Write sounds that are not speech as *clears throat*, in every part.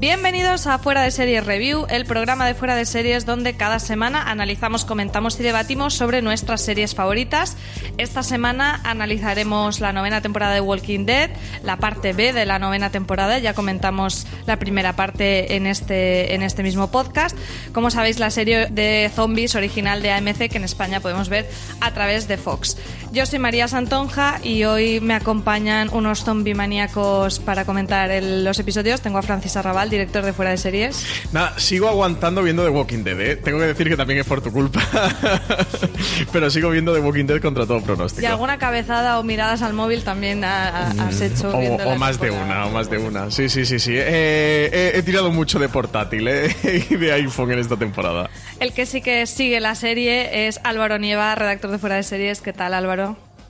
Bienvenidos a Fuera de Series Review, el programa de Fuera de Series donde cada semana analizamos, comentamos y debatimos sobre nuestras series favoritas. Esta semana analizaremos la novena temporada de Walking Dead, la parte B de la novena temporada, ya comentamos la primera parte en este, en este mismo podcast. Como sabéis, la serie de zombies original de AMC que en España podemos ver a través de Fox. Yo soy María Santonja y hoy me acompañan unos zombie maníacos para comentar el- los episodios. Tengo a Francis Arrabal, director de Fuera de Series. Nada, sigo aguantando viendo The Walking Dead, ¿eh? Tengo que decir que también es por tu culpa. *laughs* Pero sigo viendo The Walking Dead contra todo pronóstico. Y alguna cabezada o miradas al móvil también ha- ha- has hecho. O, o más de una, o más de una. Sí, sí, sí, sí. Eh, he, he tirado mucho de portátil ¿eh? *laughs* y de iPhone en esta temporada. El que sí que sigue la serie es Álvaro Nieva, redactor de Fuera de Series. ¿Qué tal, Álvaro?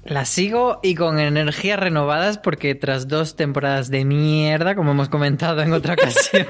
La sigo y con energías renovadas porque tras dos temporadas de mierda, como hemos comentado en otra ocasión,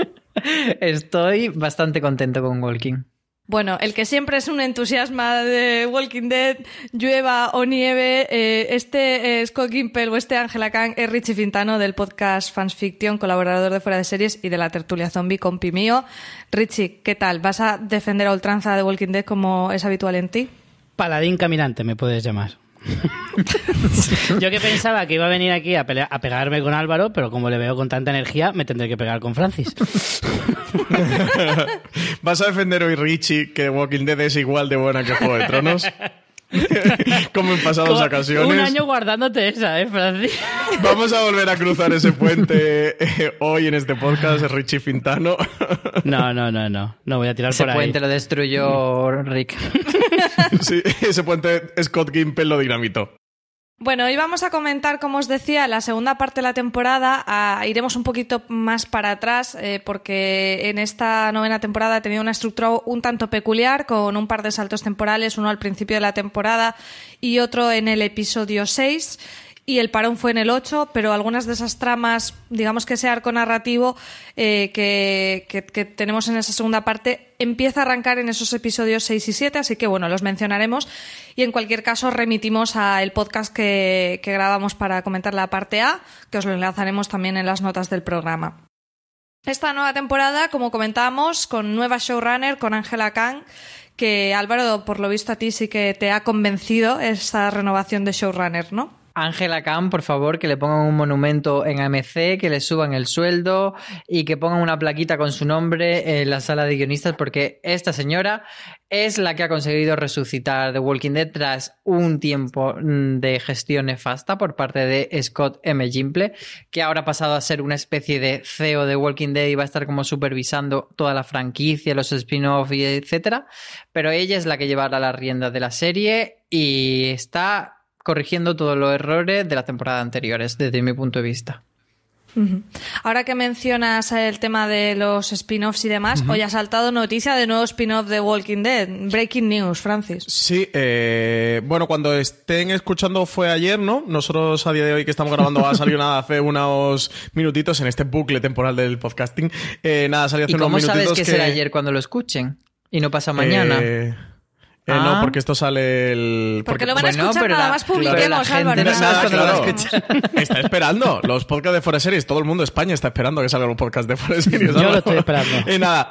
*laughs* estoy bastante contento con Walking. Bueno, el que siempre es un entusiasma de Walking Dead, llueva o nieve, eh, este es Scott Gimple o este Ángela Kang es Richie Fintano del podcast Fans Fiction, colaborador de Fuera de Series y de la tertulia zombie compi mío. Richie, ¿qué tal? ¿Vas a defender a ultranza de Walking Dead como es habitual en ti? Paladín caminante me puedes llamar. *laughs* Yo que pensaba que iba a venir aquí a, pegarme con Álvaro, pero como le veo con tanta energía, me tendré que pegar con Francis. *laughs* ¿Vas a defender hoy Richie que Walking Dead es igual de buena que Juego de Tronos? *laughs* *laughs* Como en pasadas Como ocasiones. Un año guardándote esa, ¿eh, Francis? *laughs* Vamos a volver a cruzar ese puente eh, hoy en este podcast, Richie Fintano. *laughs* No, no, no, no. No voy a tirar Ese por ahí. puente lo destruyó Rick. Sí, ese puente Scott Gimple lo dinamitó. Bueno, hoy vamos a comentar, como os decía, la segunda parte de la temporada. Ah, iremos un poquito más para atrás eh, porque en esta novena temporada ha tenido una estructura un tanto peculiar con un par de saltos temporales, uno al principio de la temporada y otro en el episodio 6. Y el parón fue en el 8, pero algunas de esas tramas, digamos que ese arco narrativo eh, que, tenemos en esa segunda parte, empieza a arrancar en esos episodios 6 y 7, así que bueno, los mencionaremos. Y en cualquier caso, remitimos al podcast que, grabamos para comentar la parte A, que os lo enlazaremos también en las notas del programa. Esta nueva temporada, como comentábamos, con nueva showrunner, con Angela Kang, que Álvaro, por lo visto a ti sí que te ha convencido esa renovación de showrunner, ¿no? Ángela Khan, por favor, que le pongan un monumento en AMC, que le suban el sueldo y que pongan una plaquita con su nombre en la sala de guionistas, porque esta señora es la que ha conseguido resucitar The Walking Dead tras un tiempo mm, de gestión nefasta por parte de Scott M. Gimple, que ahora ha pasado a ser una especie de CEO de Walking Dead y va a estar como supervisando toda la franquicia, los spin-off y etcétera. Pero ella es la que llevará las riendas de la serie y está corrigiendo todos los errores de las temporadas anteriores, desde mi punto de vista. Ahora que mencionas el tema de los spin-offs y demás, hoy ha saltado noticia de nuevo spin-off de Walking Dead. Breaking news, Francis. Sí, eh, bueno, cuando estén escuchando fue ayer, ¿no? Nosotros a día de hoy que estamos grabando ha salido nada hace unos minutitos en este bucle temporal del podcasting. Eh, nada, salió hace ¿Y unos cómo sabes minutitos que, será ayer cuando lo escuchen? Y no pasa mañana. Eh, eh, Ah. No, porque esto sale el... Porque lo van a bueno, escuchar pero nada más publiquemos, gente Álvaro. no nada claro. Está esperando. Los podcasts de Fuera Series, todo el mundo de España está esperando que salgan los podcasts de Fuera Series. Yo lo estoy esperando. *laughs* Y nada.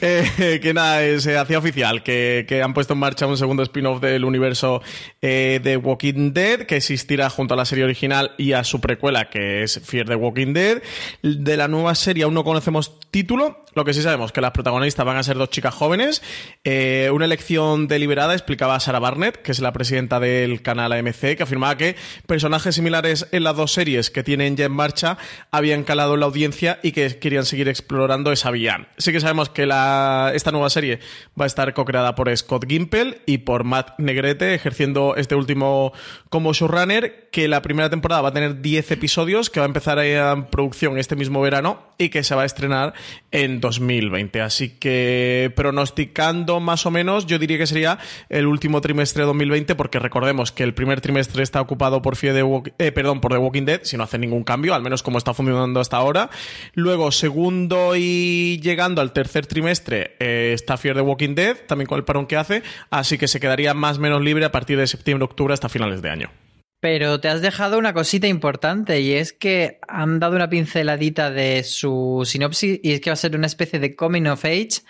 eh, que nada, eh, se hacía oficial que, que han puesto en marcha un segundo spin-off del universo eh, de Walking Dead, que existirá junto a la serie original y a su precuela, que es Fear the Walking Dead. De la nueva serie aún no conocemos título, lo que sí sabemos que las protagonistas van a ser dos chicas jóvenes. Eh, una elección deliberada, explicaba Sarah Barnett, que es la presidenta del canal AMC, que afirmaba que personajes similares en las dos series que tienen ya en marcha habían calado en la audiencia y que querían seguir explorando esa vía. Sí que sabemos que la- esta nueva serie va a estar co-creada por Scott Gimple y por Matt Negrete, ejerciendo este último como showrunner, que la primera temporada va a tener 10 episodios, que va a empezar en producción este mismo verano y que se va a estrenar en 2020. Así que pronosticando más o menos, yo diría que sería el último trimestre de 2020, porque recordemos que el primer trimestre está ocupado por Fear the eh, perdón, por The Walking Dead, si no hace ningún cambio, al menos como está funcionando hasta ahora. Luego, segundo y llegando al tercer trimestre, eh, está Fear the Walking Dead, también con el parón que hace, así que se quedaría más o menos libre a partir de septiembre-octubre hasta finales de año. Pero te has dejado una cosita importante y es que han dado una pinceladita de su sinopsis y es que va a ser una especie de coming of age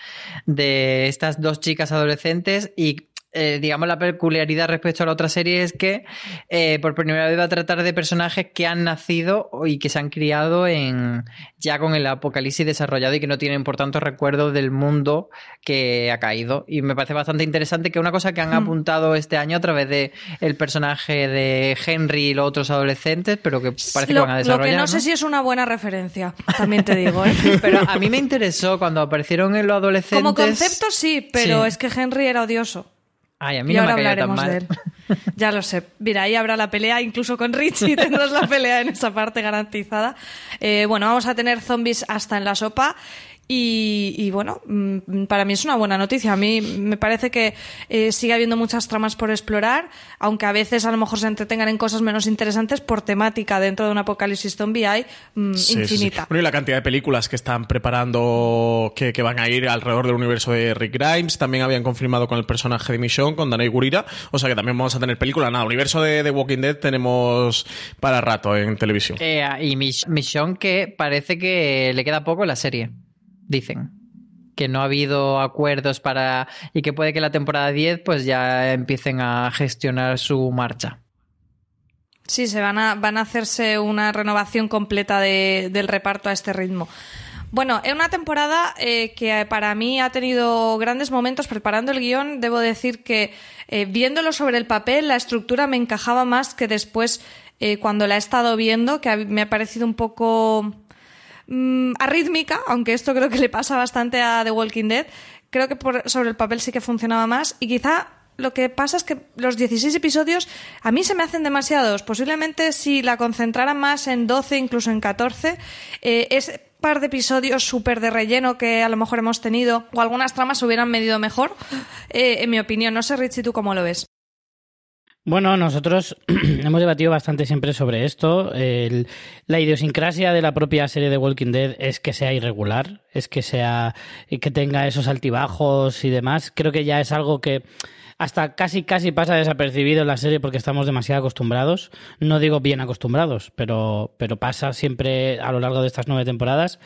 de estas dos chicas adolescentes y eh, digamos, la peculiaridad respecto a la otra serie es que eh, por primera vez va a tratar de personajes que han nacido y que se han criado en ya con el apocalipsis desarrollado y que no tienen por tanto recuerdo del mundo que ha caído. Y me parece bastante interesante que una cosa que han hmm. apuntado este año a través de el personaje de Henry y los otros adolescentes, pero que parece que van a desarrollar. Lo que no, sé si es una buena referencia, también te digo. ¿eh? *laughs* pero a mí me interesó cuando aparecieron en los adolescentes. Como concepto sí, pero es que Henry era odioso. Ay, a mí no me hablaremos tan mal. de él. Ya lo sé. Mira, ahí habrá la pelea, incluso con Richie *laughs* tendrás la pelea en esa parte garantizada. Eh, bueno, vamos a tener zombies hasta en la sopa y, bueno, mm, para mí es una buena noticia. A mí me parece que eh, sigue habiendo muchas tramas por explorar, aunque a veces a lo mejor se entretengan en cosas menos interesantes por temática dentro de un apocalipsis zombie hay mm, infinita. y la cantidad de películas que están preparando que, van a ir alrededor del universo de Rick Grimes. También habían confirmado con el personaje de Michonne, con Danai Gurira. O sea que también vamos a tener película. Nada, universo de The Walking Dead tenemos para rato en televisión. Eh, y Michonne que parece que le queda poco en la serie dicen. Que no ha habido acuerdos para. y que puede que la temporada 10 pues ya empiecen a gestionar su marcha. Sí, se van a, van a hacerse una renovación completa del reparto a este ritmo. Bueno, es una temporada eh, que para mí ha tenido grandes momentos preparando el guion. Debo decir que eh, viéndolo sobre el papel, la estructura me encajaba más que después eh, cuando la he estado viendo, que me ha parecido un poco Mm, arrítmica, aunque esto creo que le pasa bastante a The Walking Dead. Creo que sobre el papel sí que funcionaba más y quizá lo que pasa es que los 16 episodios a mí se me hacen demasiados. Posiblemente si la concentraran más en 12, incluso en 14, eh, ese par de episodios súper de relleno que a lo mejor hemos tenido o algunas tramas hubieran medido mejor, eh, en mi opinión. No sé, Richie, ¿tú cómo lo ves? Bueno, nosotros *clears throat* hemos debatido bastante siempre sobre esto. la idiosincrasia de la propia serie de Walking Dead es que sea irregular, es que sea que tenga esos altibajos y demás. Creo que ya es algo que hasta casi casi pasa desapercibido en la serie porque estamos demasiado acostumbrados. No digo bien acostumbrados, pero, pero pasa siempre a lo largo de estas nueve temporadas.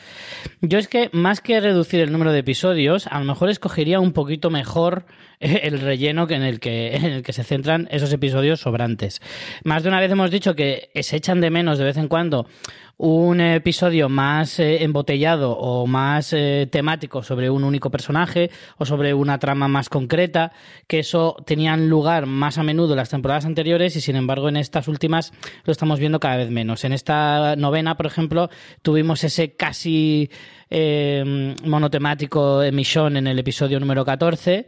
Yo es que más que reducir el número de episodios, a lo mejor escogería un poquito mejor el relleno en el que, *laughs* en el que se centran esos episodios sobrantes. Más de una vez hemos dicho que se echan de menos de vez en cuando un episodio más eh, embotellado o más eh, temático sobre un único personaje o sobre una trama más concreta, que eso tenían lugar más a menudo en las temporadas anteriores y sin embargo en estas últimas lo estamos viendo cada vez menos. En esta novena, por ejemplo, tuvimos ese casi eh, monotemático emisión en el episodio número 14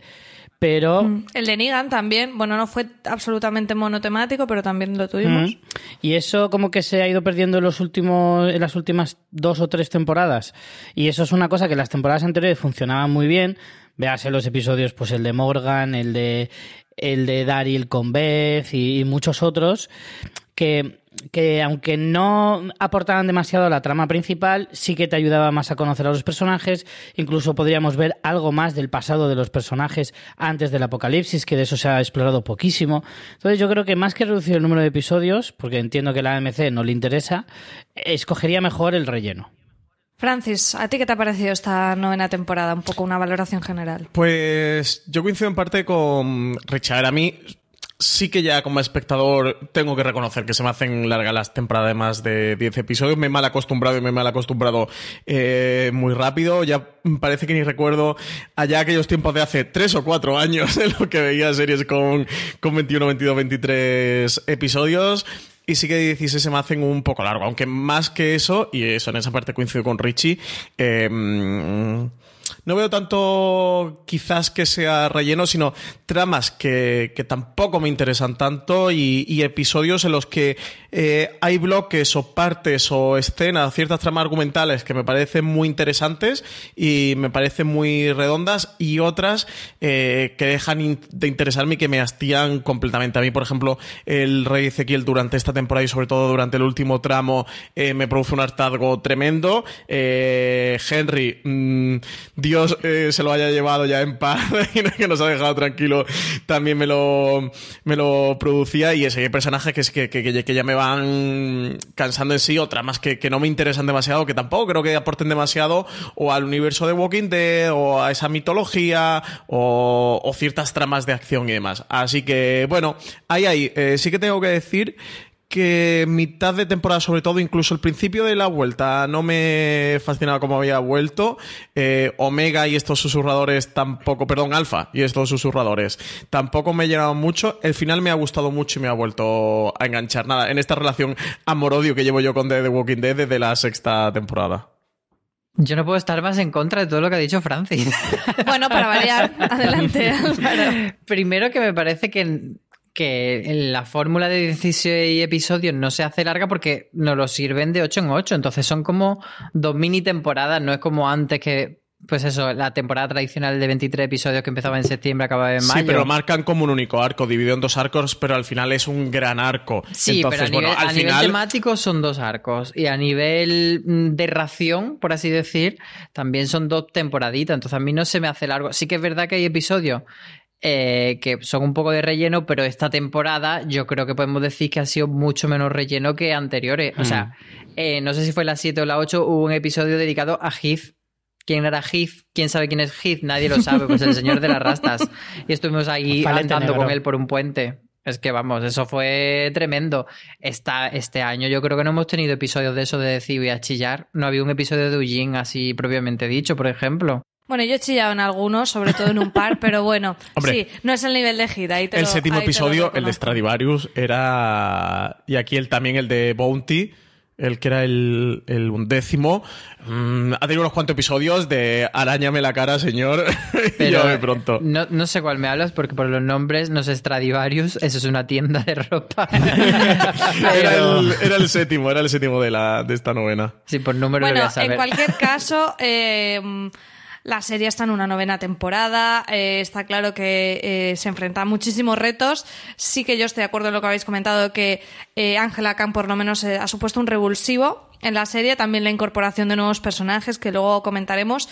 pero... Mm. El de Negan también, bueno, no fue absolutamente monotemático, pero también lo tuvimos. Mm. Y eso como que se ha ido perdiendo en, los últimos, en las últimas dos o tres temporadas. Y eso es una cosa que las temporadas anteriores funcionaban muy bien. Véase los episodios, pues el de Morgan, el de el de Daryl con Beth y muchos otros, que que aunque no aportaban demasiado a la trama principal, sí que te ayudaba más a conocer a los personajes, incluso podríamos ver algo más del pasado de los personajes antes del apocalipsis, que de eso se ha explorado poquísimo. Entonces yo creo que más que reducir el número de episodios, porque entiendo que a la AMC no le interesa, escogería mejor el relleno. Francis, ¿a ti qué te ha parecido esta novena temporada? Un poco una valoración general. Pues yo coincido en parte con Richard. A mí sí que ya como espectador tengo que reconocer que se me hacen largas las temporadas de más de 10 episodios. Me he mal acostumbrado y me he mal acostumbrado eh, muy rápido. Ya parece que ni recuerdo allá aquellos tiempos de hace 3 o 4 años *laughs* en lo que veía series con, con 21, 22, 23 episodios. Y sí que 16 se me hacen un poco largo, aunque más que eso, y eso en esa parte coincido con Richie, eh, no veo tanto quizás que sea relleno, sino tramas que, que tampoco me interesan tanto y, episodios en los que eh, hay bloques o partes o escenas, ciertas tramas argumentales que me parecen muy interesantes y me parecen muy redondas y otras eh, que dejan de interesarme y que me hastían completamente. A mí, por ejemplo, el Rey Ezequiel durante esta temporada y sobre todo durante el último tramo eh, me produce un hartazgo tremendo. Henry, mmm, Dios eh, se lo haya llevado ya en paz *laughs* y que nos ha dejado tranquilo, también me lo, me lo producía y ese personaje que, que, que, que ya me van cansando en sí, otras más que, que no me interesan demasiado, que tampoco creo que aporten demasiado o al universo de Walking Dead o a esa mitología o, o ciertas tramas de acción y demás. Así que, bueno, ahí, ahí, eh, sí que tengo que decir que mitad de temporada, sobre todo, incluso el principio de la vuelta, no me fascinaba como había vuelto. Eh, Omega y estos susurradores tampoco, perdón, Alfa y estos susurradores tampoco me llenaban mucho. El final me ha gustado mucho y me ha vuelto a enganchar. Nada, en esta relación amor-odio que llevo yo con The Walking Dead desde la sexta temporada. Yo no puedo estar más en contra de todo lo que ha dicho Francis. Bueno, para variar, *laughs* adelante, Álvaro. Primero que me parece que que la fórmula de 16 episodios no se hace larga porque nos lo sirven de 8 en 8. Entonces son como dos mini temporadas, no es como antes que. Pues eso, la temporada tradicional de 23 episodios que empezaba en septiembre, acababa en mayo. Sí, pero lo marcan como un único arco, dividido en dos arcos, pero al final es un gran arco. Sí, Entonces, pero a, nivel, bueno, al a final... nivel temático son dos arcos. Y a nivel mm, de ración, por así decir, también son dos temporaditas. Entonces a mí no se me hace largo. Sí que es verdad que hay episodios eh, que son un poco de relleno, pero esta temporada yo creo que podemos decir que ha sido mucho menos relleno que anteriores. O sea, eh, no sé si fue la 7 o la 8, hubo un episodio dedicado a Heath. ¿Quién era Heath? ¿Quién sabe quién es Heath? Nadie lo sabe, pues el *laughs* señor de las rastas. Y estuvimos ahí Falete andando negro. con él por un puente. Es que vamos, eso fue tremendo. Esta, este año yo creo que no hemos tenido episodios de eso de decir voy a chillar. No había un episodio de Eugene así propiamente dicho, por ejemplo. Bueno, yo he chillado en algunos, sobre todo en un par, *laughs* pero bueno, Hombre. sí, no es el nivel de. Ahí te El lo- séptimo ahí te lo episodio, el de. Stradivarius, era. Y aquí el, también el de Bounty, el que era el, el undécimo. Mm, ha tenido unos cuantos episodios de arañame la cara, señor. *laughs* y Pero ya de pronto. No, no sé cuál me hablas porque por los nombres no sé Stradivarius, eso es una tienda de ropa. *laughs* Era el, era el séptimo, era el séptimo de, la, de esta novena. Sí, por número lo voy Bueno, a saber. en cualquier caso, eh, la serie está en una novena temporada. eh, está claro que eh, se enfrenta a muchísimos retos. Sí que yo estoy de acuerdo en lo que habéis comentado, que eh, Angela Khan por lo menos eh, ha supuesto un revulsivo en la serie. También la incorporación de nuevos personajes que luego comentaremos.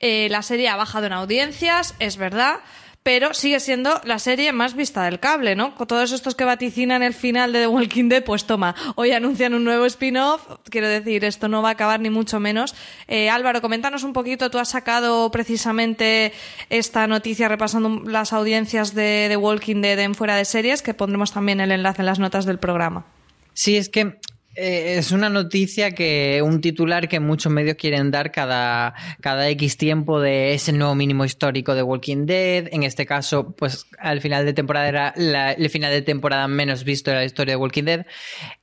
Eh, la serie ha bajado en audiencias, es verdad. Pero sigue siendo la serie más vista del cable, ¿no? Con todos estos que vaticinan el final de The Walking Dead, pues toma, hoy anuncian un nuevo spin-off. Quiero decir, esto no va a acabar ni mucho menos. Eh, Álvaro, coméntanos un poquito. Tú has sacado precisamente esta noticia repasando las audiencias de The Walking Dead en fuera de series, que pondremos también el enlace en las notas del programa. Sí, es que eh, es una noticia que un titular que muchos medios quieren dar cada, cada X tiempo de ese nuevo mínimo histórico de Walking Dead. En este caso, pues al final de temporada era la- el final de temporada menos visto de la historia de Walking Dead.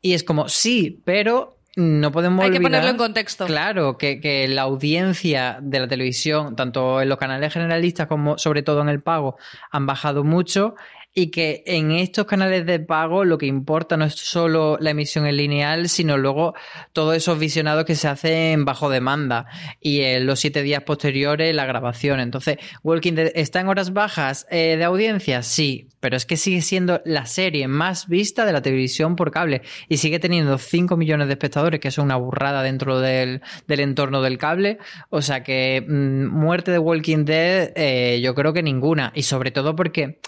Y es como, sí, pero no podemos Hay que ponerlo en contexto. Claro, que, que la audiencia de la televisión, tanto en los canales generalistas como sobre todo en el pago, han bajado mucho y que en estos canales de pago lo que importa no es solo la emisión en lineal, sino luego todos esos visionados que se hacen bajo demanda y en los siete días posteriores la grabación. Entonces, Walking Dead está en horas bajas eh, de audiencia, sí, pero es que sigue siendo la serie más vista de la televisión por cable y sigue teniendo 5 millones de espectadores, que es una burrada dentro del, del entorno del cable. O sea que mm, muerte de Walking Dead, eh, yo creo que ninguna. Y sobre todo porque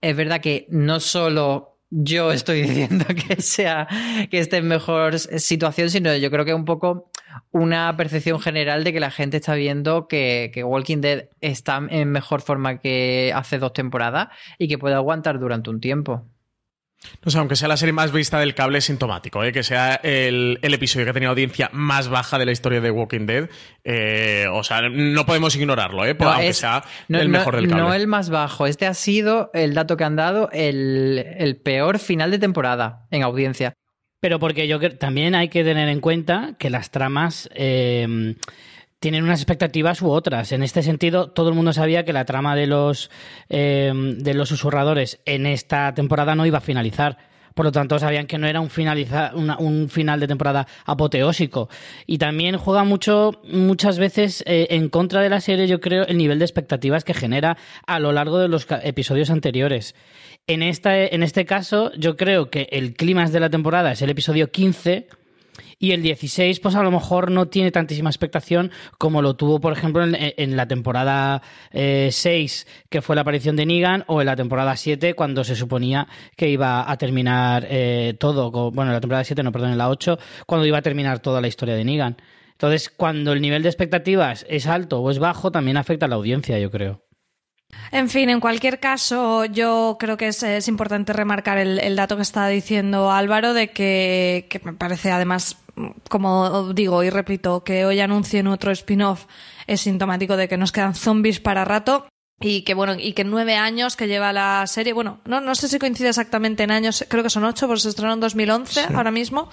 es verdad que no solo yo estoy *laughs* diciendo que sea que esté en mejor situación, sino yo creo que un poco una percepción general de que la gente está viendo que, que Walking Dead está en mejor forma que hace dos temporadas y que puede aguantar durante un tiempo. No sé, aunque sea la serie más vista del cable, es sintomático, ¿eh? que sea el, el episodio que ha tenido audiencia más baja de la historia de Walking Dead. Eh, o sea, no podemos ignorarlo, ¿eh? No, aunque es- sea no, el no- mejor del cable. no el más bajo. Este ha sido el dato que han dado, el, el peor final de temporada en audiencia. Pero porque yo creo también hay que tener en cuenta que las tramas eh, tienen unas expectativas u otras. En este sentido, todo el mundo sabía que la trama de los, eh, de los susurradores en esta temporada no iba a finalizar. Por lo tanto, sabían que no era un, finaliza, un final de temporada apoteósico. Y también juega mucho, muchas veces, eh, en contra de la serie, yo creo, el nivel de expectativas que genera a lo largo de los episodios anteriores. En, esta, en este caso, yo creo que el clímax de la temporada es el episodio 15 y el 16, pues a lo mejor no tiene tantísima expectación como lo tuvo, por ejemplo, en, la temporada 6, eh, que fue la aparición de Negan, o en la temporada 7, cuando se suponía que iba a terminar eh, todo. Bueno, en la temporada 7, no, perdón, en la 8, cuando iba a terminar toda la historia de Negan. Entonces, cuando el nivel de expectativas es alto o es bajo, también afecta a la audiencia, yo creo. En fin, en cualquier caso, yo creo que es, importante remarcar el, dato que está diciendo Álvaro de que me parece además como digo y repito, que hoy anuncien otro spin-off es sintomático de que nos quedan zombies para rato. Y que bueno, y que nueve años que lleva la serie, bueno, no, no sé si coincide exactamente en años, creo que son ocho, porque se estrenó en 2011 ahora mismo.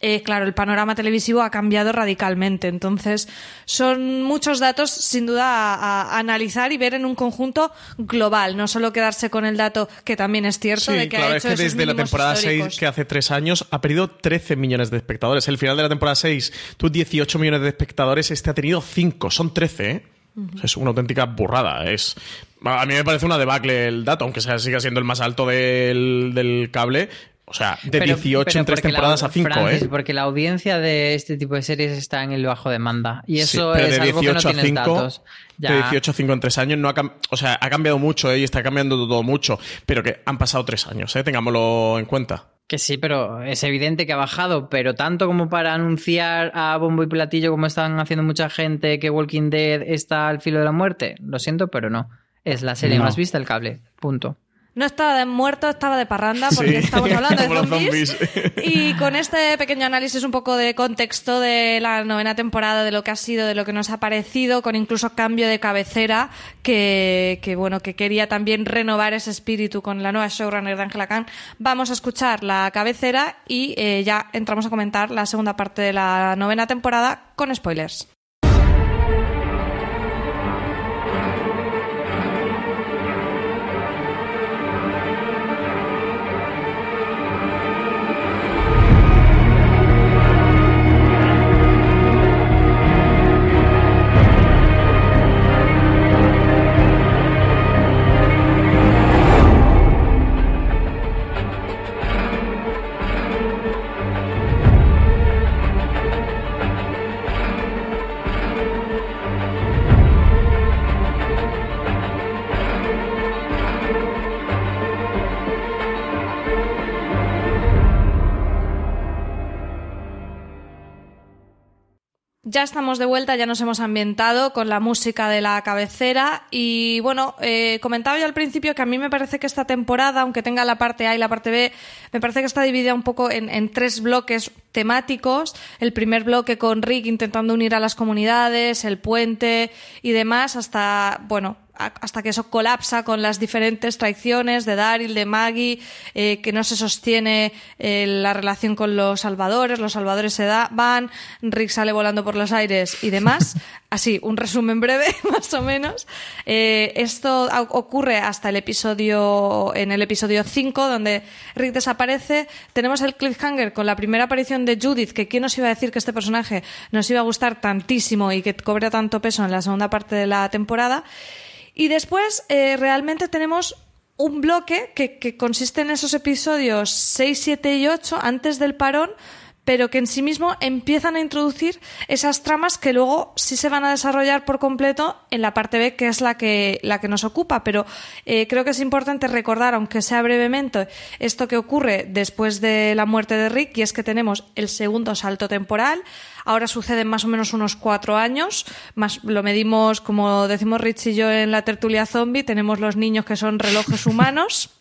Eh, claro, el panorama televisivo ha cambiado radicalmente. Entonces, son muchos datos, sin duda, a, analizar y ver en un conjunto global, no solo quedarse con el dato que también es cierto de que ha hecho es que desde la temporada 6, que hace tres años, ha perdido 13 millones de espectadores. El final de la temporada 6 tuvo 18 millones de espectadores, este ha tenido 5, son 13, ¿eh? Es una auténtica burrada. Es, a mí me parece una debacle el dato, aunque sea, siga siendo el más alto del, del cable. O sea, de 18 en tres temporadas a 5, ¿eh? Porque la audiencia de este tipo de series está en el bajo demanda. Y eso es algo que no a 5, datos. De 18 a 5 en tres años no ha, o sea, ha cambiado mucho ¿eh? y está cambiando todo mucho. Pero que han pasado tres años, ¿eh? Tengámoslo en cuenta. Que sí, pero es evidente que ha bajado, pero tanto como para anunciar a bombo y platillo como están haciendo mucha gente que Walking Dead está al filo de la muerte. Lo siento, pero no. Es la serie más vista del cable. Punto. No estaba de muerto, estaba de parranda, porque estamos hablando de *laughs* zombies. Y con este pequeño análisis un poco de contexto de la novena temporada, de lo que ha sido, de lo que nos ha parecido, con incluso cambio de cabecera, que, bueno, que quería también renovar ese espíritu con la nueva showrunner de Angela Khan, vamos a escuchar la cabecera y eh, ya entramos a comentar la segunda parte de la novena temporada con spoilers. Ya estamos de vuelta, ya nos hemos ambientado con la música de la cabecera y bueno, eh, comentaba yo al principio que a mí me parece que esta temporada, aunque tenga la parte A y la parte B, me parece que está dividida un poco en, en tres bloques temáticos. El primer bloque con Rick intentando unir a las comunidades, el puente y demás, hasta, bueno, hasta que eso colapsa con las diferentes traiciones de Daryl, de Maggie, eh, que no se sostiene eh, la relación con los salvadores, los salvadores se da, van, Rick sale volando por los aires y demás. *laughs* Así, un resumen breve, *laughs* más o menos. Eh, esto ocurre hasta el episodio, en el episodio 5, donde Rick desaparece. Tenemos el cliffhanger con la primera aparición de Judith, que quién nos iba a decir que este personaje nos iba a gustar tantísimo y que cobra tanto peso en la segunda parte de la temporada. Y después eh, realmente tenemos un bloque que, que, consiste en esos episodios 6, 7 y 8 antes del parón, pero que en sí mismo empiezan a introducir esas tramas que luego sí se van a desarrollar por completo en la parte B, que es la que, la que nos ocupa. Pero eh, creo que es importante recordar, aunque sea brevemente, esto que ocurre después de la muerte de Rick, y es que tenemos el segundo salto temporal. Ahora suceden más o menos unos cuatro años, más lo medimos, como decimos Rich y yo en la tertulia zombie, tenemos los niños que son relojes humanos.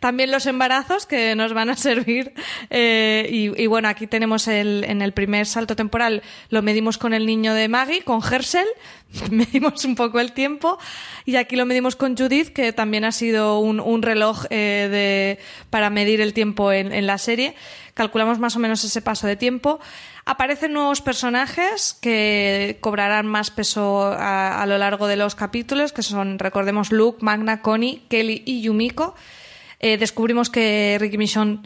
También los embarazos que nos van a servir. Eh, y, bueno, aquí tenemos el, en el primer salto temporal, lo medimos con el niño de Maggie, con Herschel, *laughs* medimos un poco el tiempo. Y aquí lo medimos con Judith, que también ha sido un, reloj eh, de, para medir el tiempo en, en la serie. Calculamos más o menos ese paso de tiempo. Aparecen nuevos personajes que cobrarán más peso a, a lo largo de los capítulos, que son, recordemos, Luke, Magna, Connie, Kelly y Yumiko. Eh, descubrimos que Ricky Michonne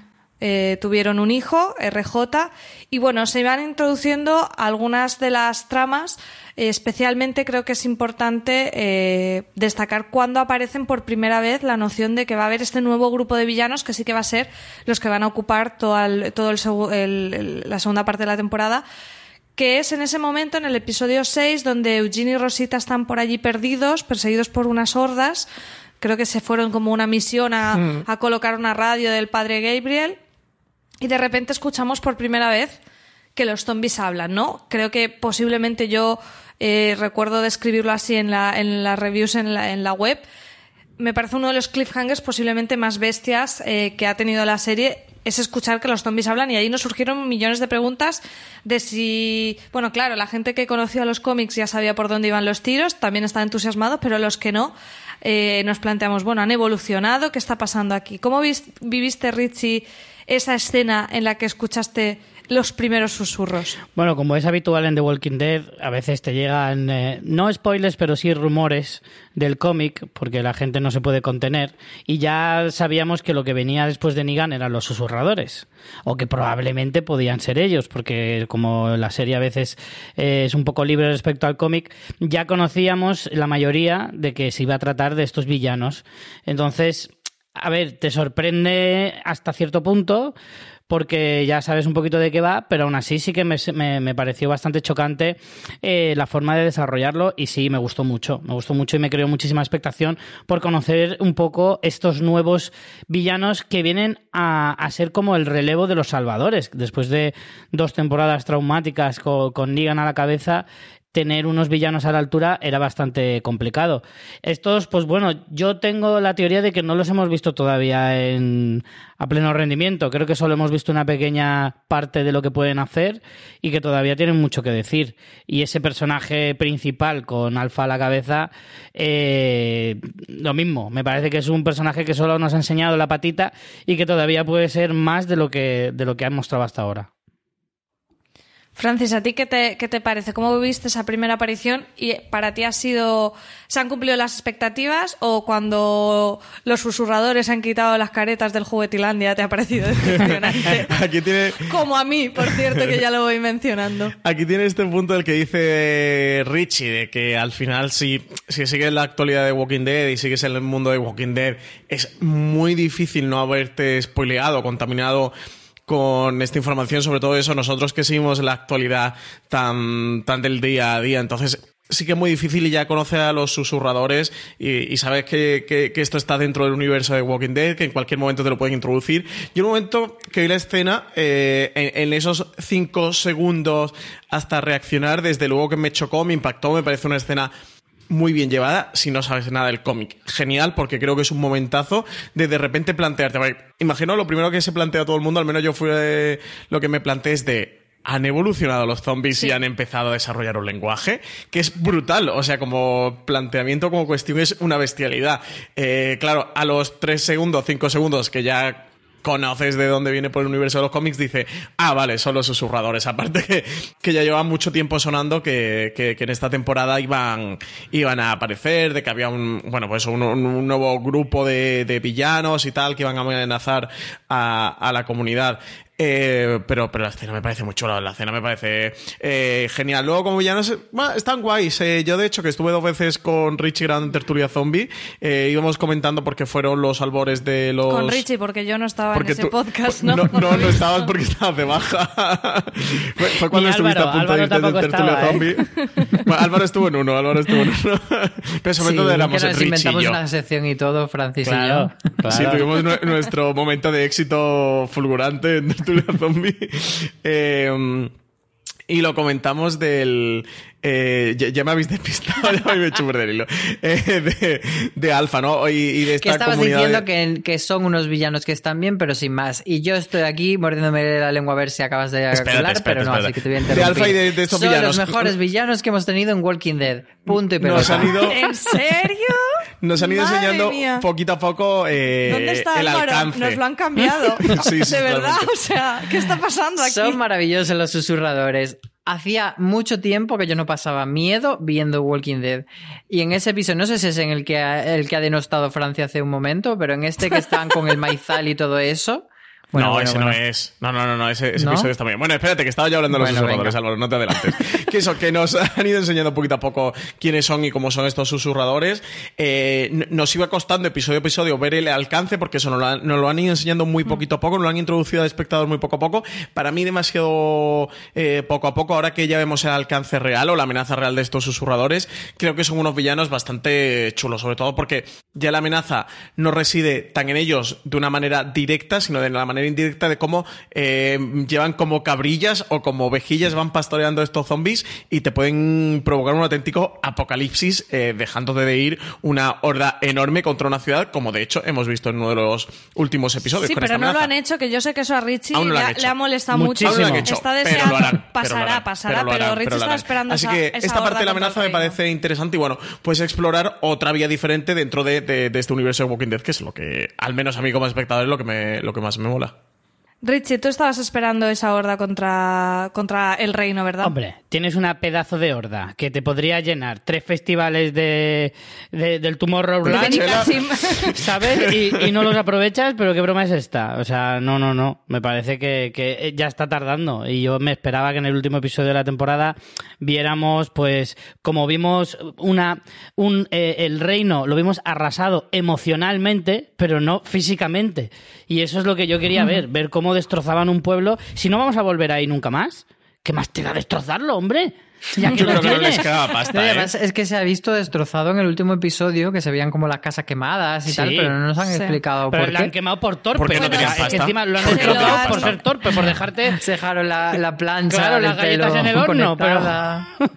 eh, tuvieron un hijo, RJ, y bueno, se van introduciendo algunas de las tramas. especialmente creo que es importante eh, destacar cuando aparecen por primera vez la noción de que va a haber este nuevo grupo de villanos que sí que va a ser los que van a ocupar todo el, todo el- el- la segunda parte de la temporada que es en ese momento, en el episodio 6, donde Eugene y Rosita están por allí perdidos, perseguidos por unas hordas. Creo que se fueron como una misión a, a colocar una radio del padre Gabriel. Y de repente escuchamos por primera vez que los zombies hablan, ¿no? Creo que posiblemente yo eh, recuerdo describirlo así en, la, en las reviews en la, en la web. Me parece uno de los cliffhangers posiblemente más bestias eh, que ha tenido la serie es escuchar que los zombies hablan y ahí nos surgieron millones de preguntas de si, bueno, claro, la gente que conocía los cómics ya sabía por dónde iban los tiros, también estaba entusiasmado, pero los que no, eh, nos planteamos, bueno, han evolucionado, ¿qué está pasando aquí? ¿Cómo vis- viviste, Richie, esa escena en la que escuchaste los primeros susurros? Bueno, como es habitual en The Walking Dead, a veces te llegan, eh, no spoilers, pero sí rumores del cómic, porque la gente no se puede contener, y ya sabíamos que lo que venía después de Negan eran los susurradores, o que probablemente podían ser ellos, porque como la serie a veces eh, es un poco libre respecto al cómic, ya conocíamos la mayoría de que se iba a tratar de estos villanos. Entonces, a ver, te sorprende hasta cierto punto porque ya sabes un poquito de qué va, pero aún así sí que me, me- pareció bastante chocante eh, la forma de desarrollarlo y sí, me gustó mucho, me gustó mucho y me creó muchísima expectación por conocer un poco estos nuevos villanos que vienen a, a ser como el relevo de los salvadores. Después de dos temporadas traumáticas con, con Negan a la cabeza, tener unos villanos a la altura era bastante complicado. Estos, pues bueno, yo tengo la teoría de que no los hemos visto todavía en, a pleno rendimiento. Creo que solo hemos visto una pequeña parte de lo que pueden hacer y que todavía tienen mucho que decir. Y ese personaje principal con Alfa a la cabeza, eh, lo mismo. Me parece que es un personaje que solo nos ha enseñado la patita y que todavía puede ser más de lo que, de lo que han mostrado hasta ahora. Francis, ¿a ti qué te, qué te parece? ¿Cómo viviste esa primera aparición? ¿Y para ti ha sido. ¿Se han cumplido las expectativas? ¿O cuando los susurradores han quitado las caretas del juguetilandia te ha parecido decepcionante? *laughs* Aquí tiene, Como a mí, por cierto, que ya lo voy mencionando. Aquí tiene este punto del que dice Richie, de que al final si, si sigues la actualidad de Walking Dead y sigues en el mundo de Walking Dead, es muy difícil no haberte spoileado, contaminado con esta información, sobre todo eso, nosotros que seguimos la actualidad tan, tan del día a día. Entonces, sí que es muy difícil y ya conocer a los susurradores y, sabes que, que- esto está dentro del universo de Walking Dead, que en cualquier momento te lo pueden introducir. Y un momento que vi la escena, eh, en, en esos cinco segundos hasta reaccionar, desde luego que me chocó, me impactó, me parece una escena muy bien llevada si no sabes nada del cómic. Genial, porque creo que es un momentazo de de repente plantearte. vale, Imagino lo primero que se plantea todo el mundo, al menos yo fui eh, lo que me planteé es de. Han evolucionado los zombies y han empezado a desarrollar un lenguaje que es brutal. O sea, como planteamiento, como cuestión, es una bestialidad. Eh, claro, a los 3 segundos, 5 segundos que ya conoces de dónde viene por el universo de los cómics, dice, ah, vale, son los susurradores. *laughs* Aparte que, que ya llevan mucho tiempo sonando que, que- en esta temporada iban, iban a aparecer, de que había un, bueno, pues un- un nuevo grupo de, de villanos y tal que iban a amenazar a, a la comunidad. Eh, pero, pero la escena me parece muy chula, la escena me parece eh, genial. Luego, como villanos, bueno, están guays. Eh, yo, de hecho, que estuve dos veces con Richie Gran en Tertulia Zombie, eh, íbamos comentando porque fueron los albores de los. Con Richie, porque yo no estaba Porque en ese tú- podcast, *laughs* ¿no? No, no, no *laughs* estabas porque estabas de baja. *laughs* fue, fue cuando Ni estuviste Álvaro, a punto de irte Álvaro de tertulia estaba, ¿eh? zombie. Bueno, Álvaro estuvo en uno, Álvaro estuvo en uno. Pero sobre Sí, todo éramos Richie inventamos y yo. una sección y todo, Francis Claro, y yo. claro. Sí, tuvimos nue- nuestro momento de éxito fulgurante en Tertulia *laughs* Zombie. Eh, y lo comentamos del. eh, ya, ya me habéis despistado, *laughs* ya me habéis hecho perder hilo. Eh, de, de Alfa, ¿no? Y, y de Que esta estabas comunidad. diciendo de- que, que son unos villanos que están bien, pero sin más. Y yo estoy aquí mordiéndome la lengua a ver si acabas de Espérate, hablar, espérate, pero no, así que te voy a De interrumpir. Alpha y de- de estos son villanos. los mejores villanos que hemos tenido en Walking Dead. Punto y pelota. *laughs* ¿En serio? Nos han ido Madre enseñando mía. poquito a poco eh, ¿Dónde está el Álvaro? alcance. Nos lo han cambiado. *laughs* Sí, sí, de verdad, o sea, ¿qué está pasando aquí? Son maravillosos los susurradores. Hacía mucho tiempo que yo no pasaba miedo viendo Walking Dead. Y en ese episodio, no sé si es en el que ha, el que ha denostado Francia hace un momento, pero en este que están con el maizal y todo eso. Bueno, no, bueno, ese bueno. no es. No, no, no, no ese, ese ¿No? episodio está bien. Bueno, espérate, que estaba yo hablando de los susurradores, venga. Álvaro, no te adelantes. *laughs* que eso, que nos han ido enseñando poquito a poco quiénes son y cómo son estos susurradores. Eh, nos iba costando episodio a episodio ver el alcance, porque eso nos lo, han, nos lo han ido enseñando muy poquito a poco, nos lo han introducido al espectador muy poco a poco. Para mí, demasiado eh, poco a poco, ahora que ya vemos el alcance real o la amenaza real de estos susurradores, creo que son unos villanos bastante chulos, sobre todo porque ya la amenaza no reside tan en ellos de una manera directa, sino de la manera indirecta de cómo eh, llevan como cabrillas o como ovejillas van pastoreando estos zombies y te pueden provocar un auténtico apocalipsis, eh, dejando de ir una horda enorme contra una ciudad, como de hecho hemos visto en uno de los últimos episodios. Sí, con pero esta no lo han hecho, que yo sé que eso a Richie no le, ha- hecho. le ha molestado Muchísimo. no hecho, Está deseando. harán, pasará, harán, pasará, pero lo pero, harán, Richie está esperando Así esa, que esa esta parte de la amenaza me parece interesante y bueno, pues explorar otra vía diferente dentro de, de- de este universo de Walking Dead, que es lo que, al menos a mí como espectador, es lo que, me, lo que más me mola. Richie, tú estabas esperando esa horda contra, contra el reino, ¿verdad? Hombre, tienes una pedazo de horda que te podría llenar tres festivales de, de- del Benicassim. *laughs* ¿sabes? Y, y no los aprovechas, pero qué broma es esta. O sea, no, no, no. Me parece que, que ya está tardando. Y yo me esperaba que en el último episodio de la temporada viéramos, pues, como vimos una un eh, el reino, lo vimos arrasado emocionalmente, pero no físicamente. Y eso es lo que yo quería ver, ver cómo destrozaban un pueblo. Si no vamos a volver ahí nunca más, ¿qué más te da destrozarlo, hombre? Ya que Yo lo creo que no les queda No, pasta, ¿eh? además es que se ha visto destrozado en el último episodio, que se veían como las casas quemadas y Sí. tal, pero no nos han Sí. explicado Pero por la qué. han quemado por torpe. Porque no tenían es que pasta. encima lo han destrozado por pasta. ser torpe, por dejarte *laughs* Se dejaron la, la plancha Claro, las galletas en el horno, pero-. *laughs*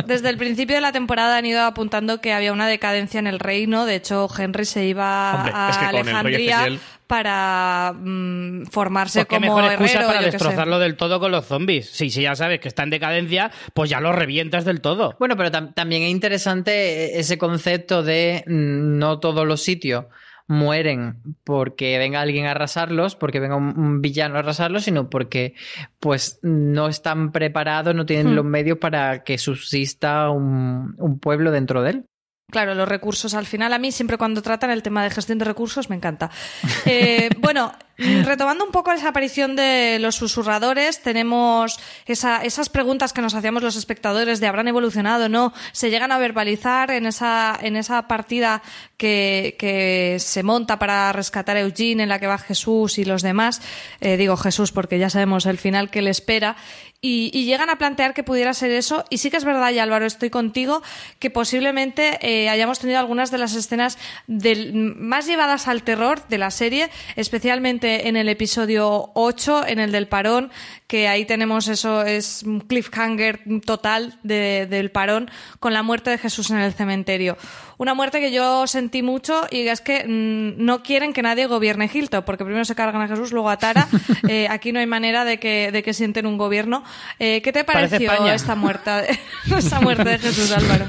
*laughs* Desde el principio de la temporada han ido apuntando que había una decadencia en el reino. De hecho, Henry se iba Hombre, a es que con el rey Alejandría Ezequiel- para mm, formarse Pues qué como mejor excusa herrero, para destrozarlo del todo con los zombies. Sí, sí, ya sabes que está en decadencia, pues ya lo revientas del todo. Bueno, pero tam- también es interesante ese concepto de mm, no todos los sitios mueren porque venga alguien a arrasarlos, porque venga un, un villano a arrasarlos, sino porque pues no están preparados, no tienen Hmm. los medios para que subsista un, un pueblo dentro de él. Claro, los recursos al final. A mí siempre cuando tratan el tema de gestión de recursos me encanta. *laughs* Eh, bueno, retomando un poco esa aparición de los susurradores, tenemos esa- esas preguntas que nos hacíamos los espectadores de habrán evolucionado o no, se llegan a verbalizar en esa, en esa partida que, que se monta para rescatar a Eugene, en la que va Jesús y los demás. Eh, digo Jesús porque ya sabemos el final que le espera. Y, y llegan a plantear que pudiera ser eso. Y sí que es verdad, y Álvaro, estoy contigo, que posiblemente eh, hayamos tenido algunas de las escenas del- más llevadas al terror de la serie, especialmente en el episodio 8, en el del parón, que ahí tenemos eso, es un cliffhanger total de- del parón con la muerte de Jesús en el cementerio. Una muerte que yo sentí mucho y es que mm, no quieren que nadie gobierne Hilton, porque primero se cargan a Jesús, luego a Tara. *laughs* Eh, aquí no hay manera de que, de que sienten un gobierno. Eh, ¿Qué te pareció esta muerte, *laughs* esta muerte de Jesús, Álvaro?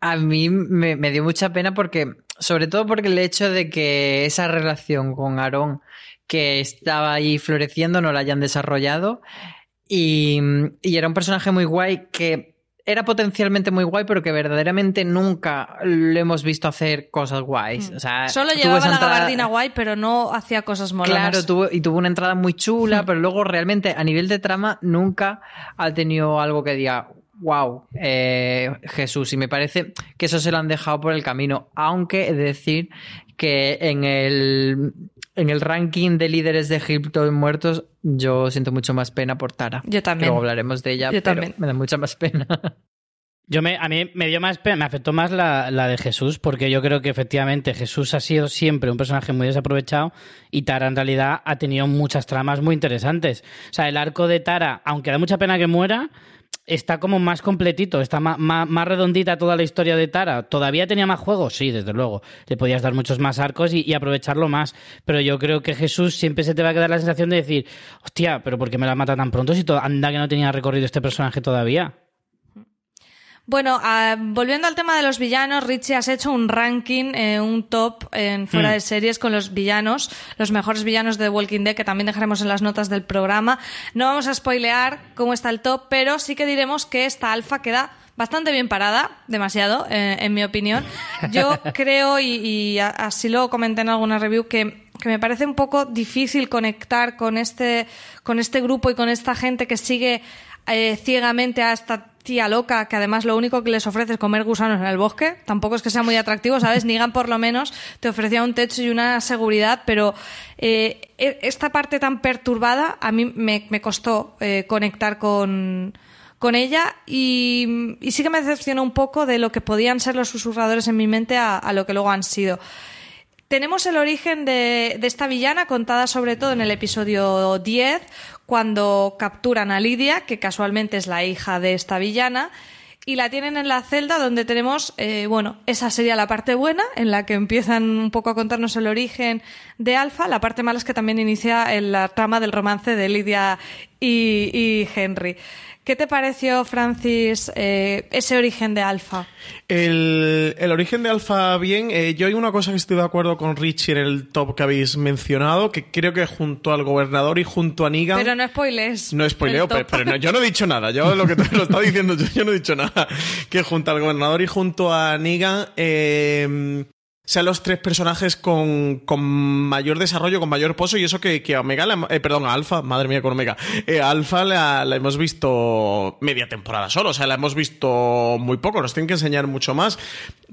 A mí me, me dio mucha pena porque, sobre todo porque el hecho de que esa relación con Aarón que estaba ahí floreciendo no la hayan desarrollado y, y era un personaje muy guay que era potencialmente muy guay pero que verdaderamente nunca lo hemos visto hacer cosas guays. O sea, Solo llevaba la entrada- gabardina guay, pero no hacía cosas molonas. Claro, tuvo, y tuvo una entrada muy chula, *laughs* pero luego realmente a nivel de trama nunca ha tenido algo que diga, wow, Jesús. Y me parece que eso se lo han dejado por el camino. Aunque he de decir que en el, en el ranking de líderes de Egipto muertos, yo siento mucho más pena por Tara. Yo también. Luego hablaremos de ella, Yo pero también. me da mucha más pena. *laughs* Yo me, a mí me dio más pena, me afectó más la, la de Jesús, porque yo creo que efectivamente Jesús ha sido siempre un personaje muy desaprovechado y Tara en realidad ha tenido muchas tramas muy interesantes. O sea, el arco de Tara, aunque da mucha pena que muera, está como más completito, está más, más, redondita toda la historia de Tara. ¿Todavía tenía más juegos? Sí, desde luego. Le podías dar muchos más arcos y, y aprovecharlo más. Pero yo creo que Jesús siempre se te va a quedar la sensación de decir, hostia, pero ¿por qué me la mata tan pronto si anda que no tenía recorrido este personaje todavía? Bueno, ah, volviendo al tema de los villanos, Richie, has hecho un ranking, eh, un top en fuera Hmm. de series con los villanos, los mejores villanos de Walking Dead, que también dejaremos en las notas del programa. No vamos a spoilear cómo está el top, pero sí que diremos que esta alfa queda bastante bien parada, demasiado, eh, en mi opinión. Yo *laughs* creo, y, así lo comenté en alguna review, que, que me parece un poco difícil conectar con este, con este grupo y con esta gente que sigue eh, ciegamente a esta tía loca que además lo único que les ofrece es comer gusanos en el bosque. Tampoco es que sea muy atractivo, ¿sabes? *laughs* Negan por lo menos te ofrecía un techo y una seguridad, pero eh, e- esta parte tan perturbada a mí me, me costó eh, conectar con, con ella y, y sí que me decepcionó un poco de lo que podían ser los susurradores en mi mente a, a lo que luego han sido. Tenemos el origen de, de esta villana contada sobre todo en el episodio 10, cuando capturan a Lidia, que casualmente es la hija de esta villana, y la tienen en la celda donde tenemos, eh, bueno, esa sería la parte buena, en la que empiezan un poco a contarnos el origen de Alfa. La parte mala es que también inicia en la trama del romance de Lidia y, y Henry. ¿Qué te pareció, Francis, eh, ese origen de Alfa? El, el origen de Alfa bien, eh, yo hay una cosa que estoy de acuerdo con Richie en el top que habéis mencionado, que creo que junto al gobernador y junto a Negan... Pero no spoiles. No spoileo, pero, pero no, yo no he dicho nada. Yo lo que te lo estaba diciendo, yo, yo no he dicho nada. Que junto al gobernador y junto a Negan eh, sean los tres personajes con, con mayor desarrollo, con mayor pozo, y eso que, que a Omega, la- eh, perdón, a Alpha, madre mía con Omega, eh, a Alpha la, la hemos visto media temporada solo, o sea, la hemos visto muy poco, nos tienen que enseñar mucho más.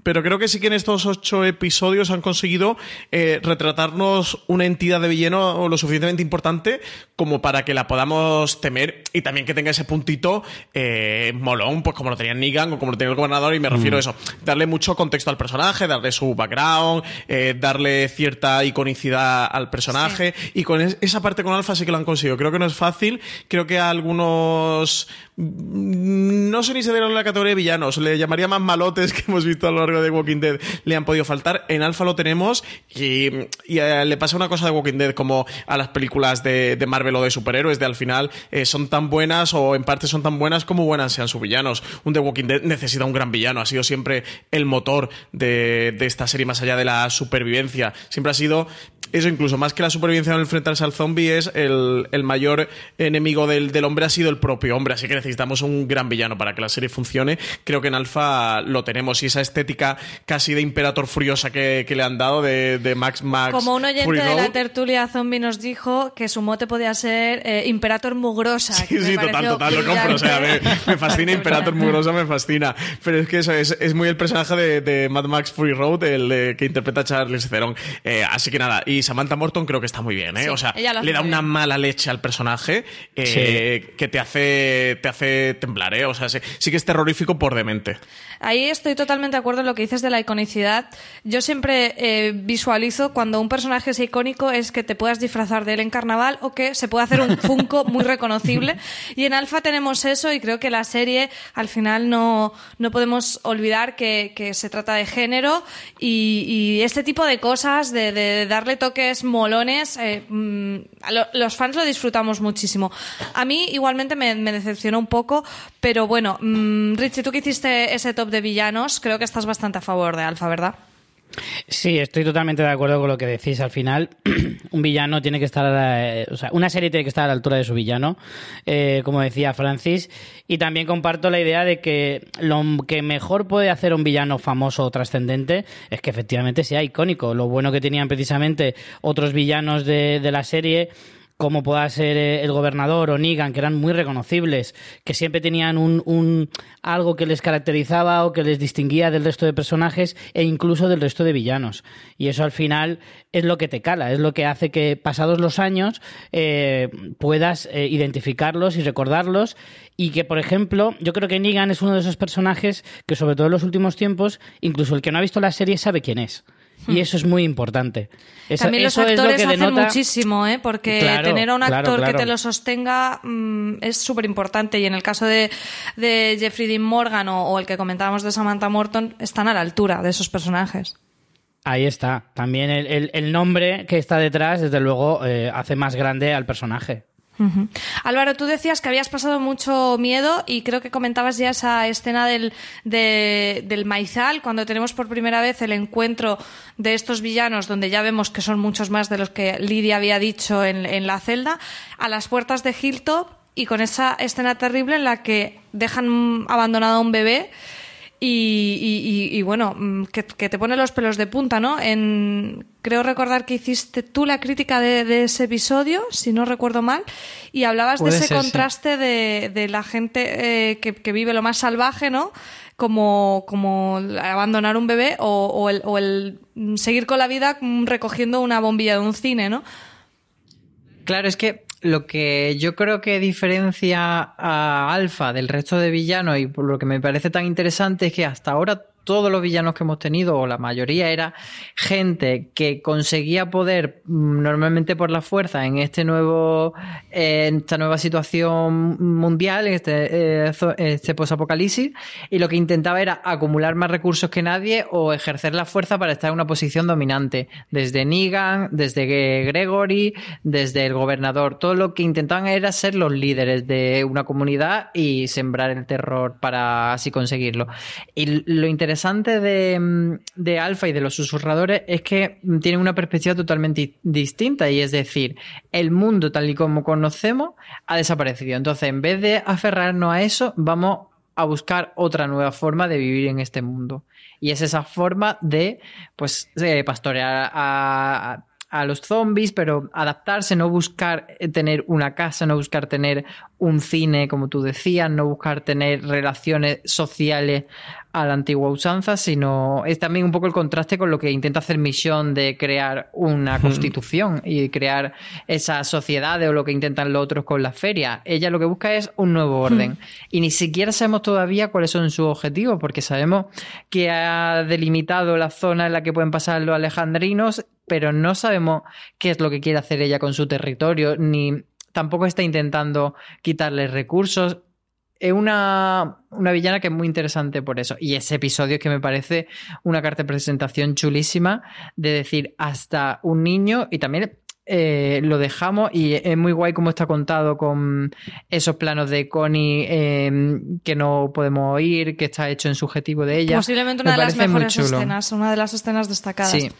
Pero creo que sí que en estos ocho episodios han conseguido eh, retratarnos una entidad de villano lo suficientemente importante como para que la podamos temer y también que tenga ese puntito eh, molón, pues como lo tenía Negan o como lo tenía el gobernador, y me refiero a eso, darle mucho contexto al personaje, darle su background, eh, darle cierta iconicidad al personaje, y con es- esa parte con Alpha sí que lo han conseguido. Creo que no es fácil, creo que a algunos mm, no sé ni si de la categoría de villanos, le llamaría más malotes que hemos visto a lo largo de Walking Dead, le han podido faltar. En Alpha lo tenemos y, y, eh, le pasa una cosa de Walking Dead como a las películas de, de Marvel o de superhéroes, de al final eh, son tan buenas o en parte son tan buenas como buenas sean sus villanos. Un The Walking Dead necesita un gran villano, ha sido siempre el motor de, de esta serie más allá de la supervivencia. Siempre ha sido eso incluso más que la supervivencia en enfrentarse al zombie es el, el mayor enemigo del, del hombre ha sido el propio hombre, así que necesitamos un gran villano para que la serie funcione. Creo que en Alpha lo tenemos y esa estética casi de Imperator furiosa que, que le han dado de, de Max Max. Como un oyente Fury de la tertulia zombie nos dijo que su mote podía ser eh, Imperator Mugrosa. Sí, me sí, total, total, lo compro. O sea, me, fascina Imperator Mugrosa, me fascina. Pero es que eso es, es muy el personaje de, de Mad Max Fury Road, el que interpreta a Charles Theron. Eh, así que nada, y Samantha Morton creo que está muy bien, ¿eh? Sí, o sea, le da una bien. mala leche al personaje eh, que te hace, te hace temblar, ¿eh? O sea, sí, sí que es terrorífico por demente. Ahí estoy totalmente de acuerdo en lo que dices de la iconicidad. Yo siempre eh, visualizo cuando un personaje es icónico es que te puedas disfrazar de él en carnaval o que se pueda hacer un *laughs* Funko muy reconocible. Y en Alfa tenemos eso y creo que la serie al final no, no podemos olvidar que, que se trata de género y, y este tipo de cosas, de, de darle toques molones, eh, mm, a lo- los fans lo disfrutamos muchísimo. A mí igualmente me, me decepcionó un poco, pero bueno, mm, Richie, tú que hiciste ese top de villanos, creo que estás bastante a favor de Alfa, ¿verdad? Sí, estoy totalmente de acuerdo con lo que decís. Al final, *clears throat* un villano tiene que estar, a la- eh, o sea, una serie tiene que estar a la altura de su villano, eh, como decía Francis. Y también comparto la idea de que lo que mejor puede hacer un villano famoso o trascendente es que efectivamente sea icónico. Lo bueno que tenían precisamente otros villanos de, de la serie como pueda ser eh, el gobernador o Negan, que eran muy reconocibles, que siempre tenían un, un algo que les caracterizaba o que les distinguía del resto de personajes e incluso del resto de villanos. Y eso al final es lo que te cala, es lo que hace que pasados los años eh, puedas eh, identificarlos y recordarlos y que, por ejemplo, yo creo que Negan es uno de esos personajes que sobre todo en los últimos tiempos, incluso el que no ha visto la serie sabe quién es. Y eso es muy importante. Eso- También los eso es lo actores hacen muchísimo, ¿eh? porque Claro, tener a un claro, actor que te lo sostenga mm, es súper importante. Y en el caso de, de Jeffrey Dean Morgan o, o el que comentábamos de Samantha Morton, están a la altura de esos personajes. Ahí está. También el, el- el nombre que está detrás, desde luego, eh, hace más grande al personaje. Ujú. Álvaro, tú decías que habías pasado mucho miedo y creo que comentabas ya esa escena del, de- del maizal, cuando tenemos por primera vez el encuentro de estos villanos, donde ya vemos que son muchos más de los que Lidia había dicho en, en la celda, a las puertas de Hilltop y con esa escena terrible en la que dejan abandonado a un bebé. Y, y- y- y, bueno, mm, que, que te pone los pelos de punta, ¿no? En, creo recordar que hiciste tú la crítica de, de ese episodio, si no recuerdo mal, y hablabas de ese ser, sí. contraste de, de la gente eh, que, que vive lo más salvaje, ¿no? Como, como abandonar un bebé o, o el, o el seguir con la vida recogiendo una bombilla de un cine, ¿no? Claro, es que lo que yo creo que diferencia a Alpha del resto de villanos y por lo que me parece tan interesante es que hasta ahora todos los villanos que hemos tenido, o la mayoría, era gente que conseguía poder mm, normalmente por la fuerza en este nuevo, eh, en esta nueva situación mundial, en este, eh, este posapocalipsis, y lo que intentaba era acumular más recursos que nadie o ejercer la fuerza para estar en una posición dominante. Desde Negan, desde Gregory, desde el gobernador. Todo lo que intentaban era ser los líderes de una comunidad y sembrar el terror para así conseguirlo. Y lo interesante de, mm, de Alpha y de los susurradores es que tienen una perspectiva totalmente di- distinta y es decir, el mundo tal y como conocemos ha desaparecido. Entonces, en vez de aferrarnos a eso, vamos a buscar otra nueva forma de vivir en este mundo. Y es esa forma de, pues, pastorear a, a- los zombies, pero adaptarse, no buscar tener una casa, no buscar tener un cine, como tú decías, no buscar tener relaciones sociales a la antigua usanza, sino es también un poco el contraste con lo que intenta hacer Misión de crear una constitución y crear esas sociedades o lo que intentan los otros con la feria. Ella lo que busca es un nuevo orden. Y ni siquiera sabemos todavía cuáles son sus objetivos, porque sabemos que ha delimitado la zona en la que pueden pasar los alejandrinos, pero no sabemos qué es lo que quiere hacer ella con su territorio, ni tampoco está intentando quitarle recursos. Es una, una villana que es muy interesante por eso. Y ese episodio es que me parece una carta de presentación chulísima de decir hasta un niño y también eh, lo dejamos y es muy guay como está contado con esos planos de Connie eh, que no podemos oír, que está hecho en subjetivo de ella. Posiblemente Me una de las mejores escenas, una de las escenas destacadas. Sí.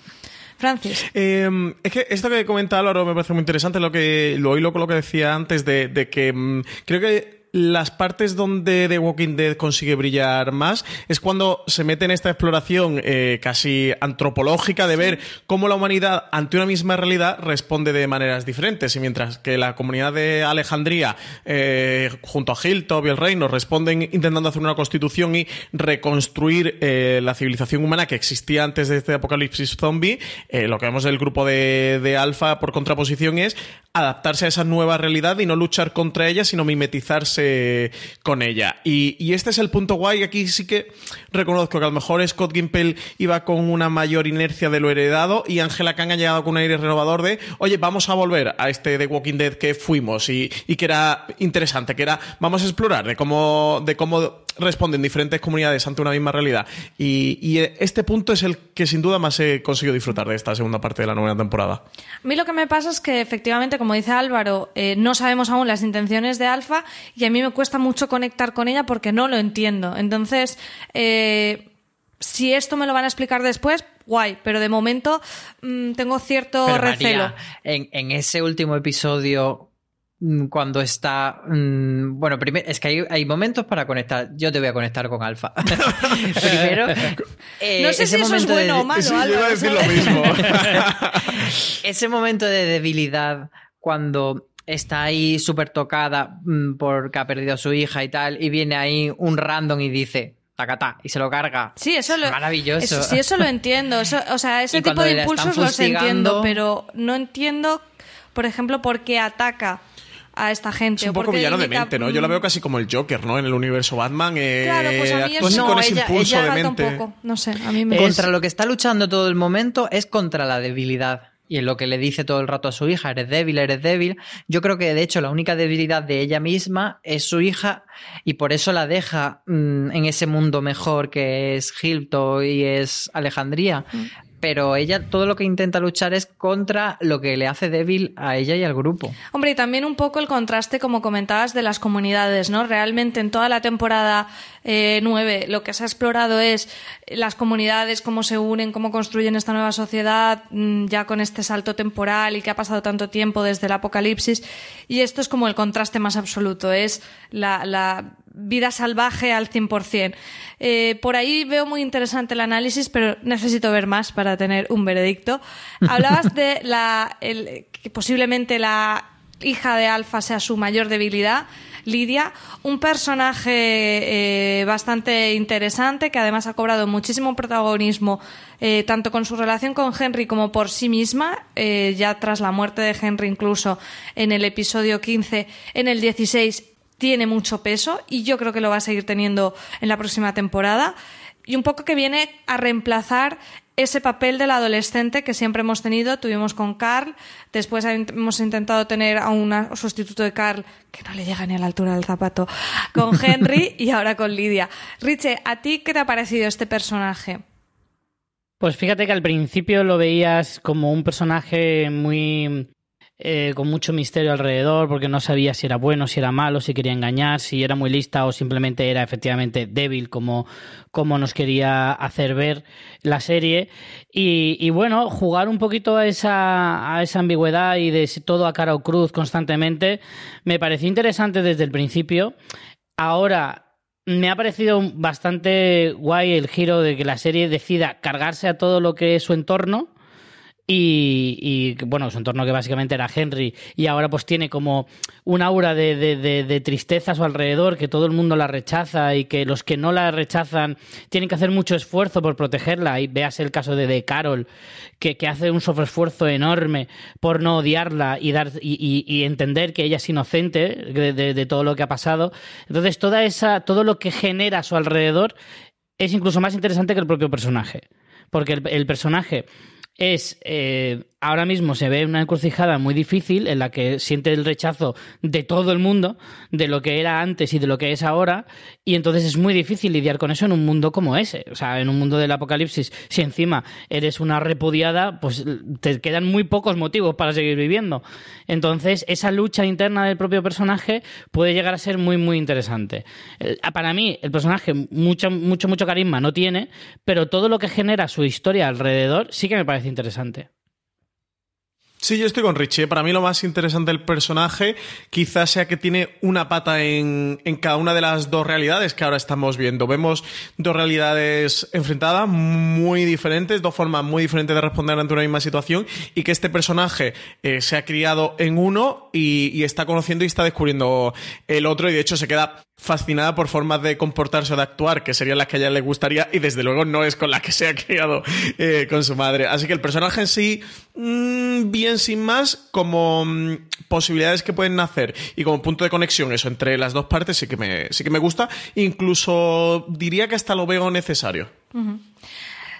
Francis. Eh, es que esto que comenta Álvaro me parece muy interesante, lo que lo hilo con lo que decía antes de, de que mm, creo que las partes donde The Walking Dead consigue brillar más es cuando se mete en esta exploración eh, casi antropológica de ver cómo la humanidad ante una misma realidad responde de maneras diferentes. Y mientras que la comunidad de Alejandría eh, junto a Hilltop y el reino responden intentando hacer una constitución y reconstruir eh, la civilización humana que existía antes de este apocalipsis zombie, eh, lo que vemos del grupo de, de Alpha por contraposición es adaptarse a esa nueva realidad y no luchar contra ella, sino mimetizarse con ella. Y, y este es el punto guay. Aquí sí que reconozco que a lo mejor Scott Gimple iba con una mayor inercia de lo heredado y Angela Kang ha llegado con un aire renovador de, oye, vamos a volver a este The Walking Dead que fuimos y, y que era interesante, que era, vamos a explorar de cómo, de cómo responden diferentes comunidades ante una misma realidad. Y, y este punto es el que sin duda más he conseguido disfrutar de esta segunda parte de la novena temporada. A mí lo que me pasa es que efectivamente, como dice Álvaro, eh, no sabemos aún las intenciones de Alfa y a mí me cuesta mucho conectar con ella porque no lo entiendo. Entonces, eh, si esto me lo van a explicar después, guay, pero de momento mm, tengo cierto Pero, recelo. María, en, en ese último episodio, cuando está. mm, Bueno, primero, es que hay, hay momentos para conectar. Yo te voy a conectar con Alfa. *laughs* Primero, *laughs* eh, No sé ese si eso es de- bueno o malo, Sí, yo iba a decir lo mismo. *laughs* ese momento de debilidad cuando está ahí súper tocada mm, porque ha perdido a su hija y tal, y viene ahí un random y dice. Tacatá, y se lo carga. Sí, eso lo, Maravilloso. eso- sí, eso lo entiendo. Eso, o sea, ese Y tipo de impulsos los entiendo, pero no entiendo, por ejemplo, por qué ataca a esta gente. Es un poco villano de mente, ¿no? Yo la veo casi como el Joker, ¿no? En el universo Batman. Eh, Claro, pues a mí actúa así eso con ese ella- impulso ella de mente. un poco. No sé, a mí me Contra lo que está luchando todo el momento es contra la debilidad. Y en lo que le dice todo el rato a su hija, eres débil, eres débil. Yo creo que de hecho la única debilidad de ella misma es su hija y por eso la deja mm, en ese mundo mejor que es Hilton y es Alejandría. Mm. Pero ella todo lo que intenta luchar es contra lo que le hace débil a ella y al grupo. Hombre, y también un poco el contraste, como comentabas, de las comunidades, ¿no? Realmente en toda la temporada eh, 9 lo que se ha explorado es las comunidades, cómo se unen, cómo construyen esta nueva sociedad, mm, ya con este salto temporal y que ha pasado tanto tiempo desde el apocalipsis. Y esto es como el contraste más absoluto, es la, la vida salvaje al 100%. Eh, por ahí veo muy interesante el análisis, pero necesito ver más para tener un veredicto. *laughs* Hablabas de la, el, que posiblemente la hija de Alfa sea su mayor debilidad. Lidia, un personaje eh, bastante interesante que además ha cobrado muchísimo protagonismo eh, tanto con su relación con Henry como por sí misma, eh, ya tras la muerte de Henry incluso en el episodio 15, en el 16 tiene mucho peso y yo creo que lo va a seguir teniendo en la próxima temporada. Y un poco que viene a reemplazar ese papel del adolescente que siempre hemos tenido, tuvimos con Carl, después hemos intentado tener a un sustituto de Carl que no le llega ni a la altura del zapato, con *laughs* Henry y ahora con Lidia. Riche, ¿a ti qué te ha parecido este personaje? Pues fíjate que al principio lo veías como un personaje muy eh, con mucho misterio alrededor, porque no sabía si era bueno, si era malo, si quería engañar, si era muy lista o simplemente era efectivamente débil, como, como nos quería hacer ver la serie. Y, bueno, jugar un poquito a esa, a esa ambigüedad y de todo a cara o cruz constantemente, me pareció interesante desde el principio. Ahora, me ha parecido bastante guay el giro de que la serie decida cargarse a todo lo que es su entorno y, y, bueno, su entorno que básicamente era Henry y ahora pues tiene como un aura de, de, de, de, tristeza a su alrededor, que todo el mundo la rechaza y que los que no la rechazan tienen que hacer mucho esfuerzo por protegerla y veas el caso de, Carol, que, que hace un sobreesfuerzo enorme por no odiarla y, dar, y, y, entender que ella es inocente de, todo lo que ha pasado. Entonces toda esa, todo lo que genera a su alrededor es incluso más interesante que el propio personaje. Porque el personaje es eh, ahora mismo se ve una encrucijada muy difícil en la que siente el rechazo de todo el mundo, de lo que era antes y de lo que es ahora, y entonces es muy difícil lidiar con eso en un mundo como ese. O sea, en un mundo del apocalipsis, si encima eres una repudiada, pues te quedan muy pocos motivos para seguir viviendo. Entonces, esa lucha interna del propio personaje puede llegar a ser muy, muy interesante. Para mí, el personaje mucho, mucho, mucho carisma no tiene, pero todo lo que genera su historia alrededor sí que me parece interesante. Sí, yo estoy con Richie. Para mí lo más interesante del personaje quizás sea que tiene una pata en, en, cada una de las dos realidades que ahora estamos viendo. Vemos dos realidades enfrentadas muy diferentes, dos formas muy diferentes de responder ante una misma situación y que este personaje eh, se ha criado en uno y, y está conociendo y está descubriendo el otro y de hecho se queda fascinada por formas de comportarse o de actuar que serían las que a ella le gustaría y desde luego no es con la que se ha criado eh, con su madre. Así que el personaje en sí, mmm, bien sin más, como mmm, posibilidades que pueden nacer y como punto de conexión eso entre las dos partes sí que me, sí que me gusta. Incluso diría que hasta lo veo necesario.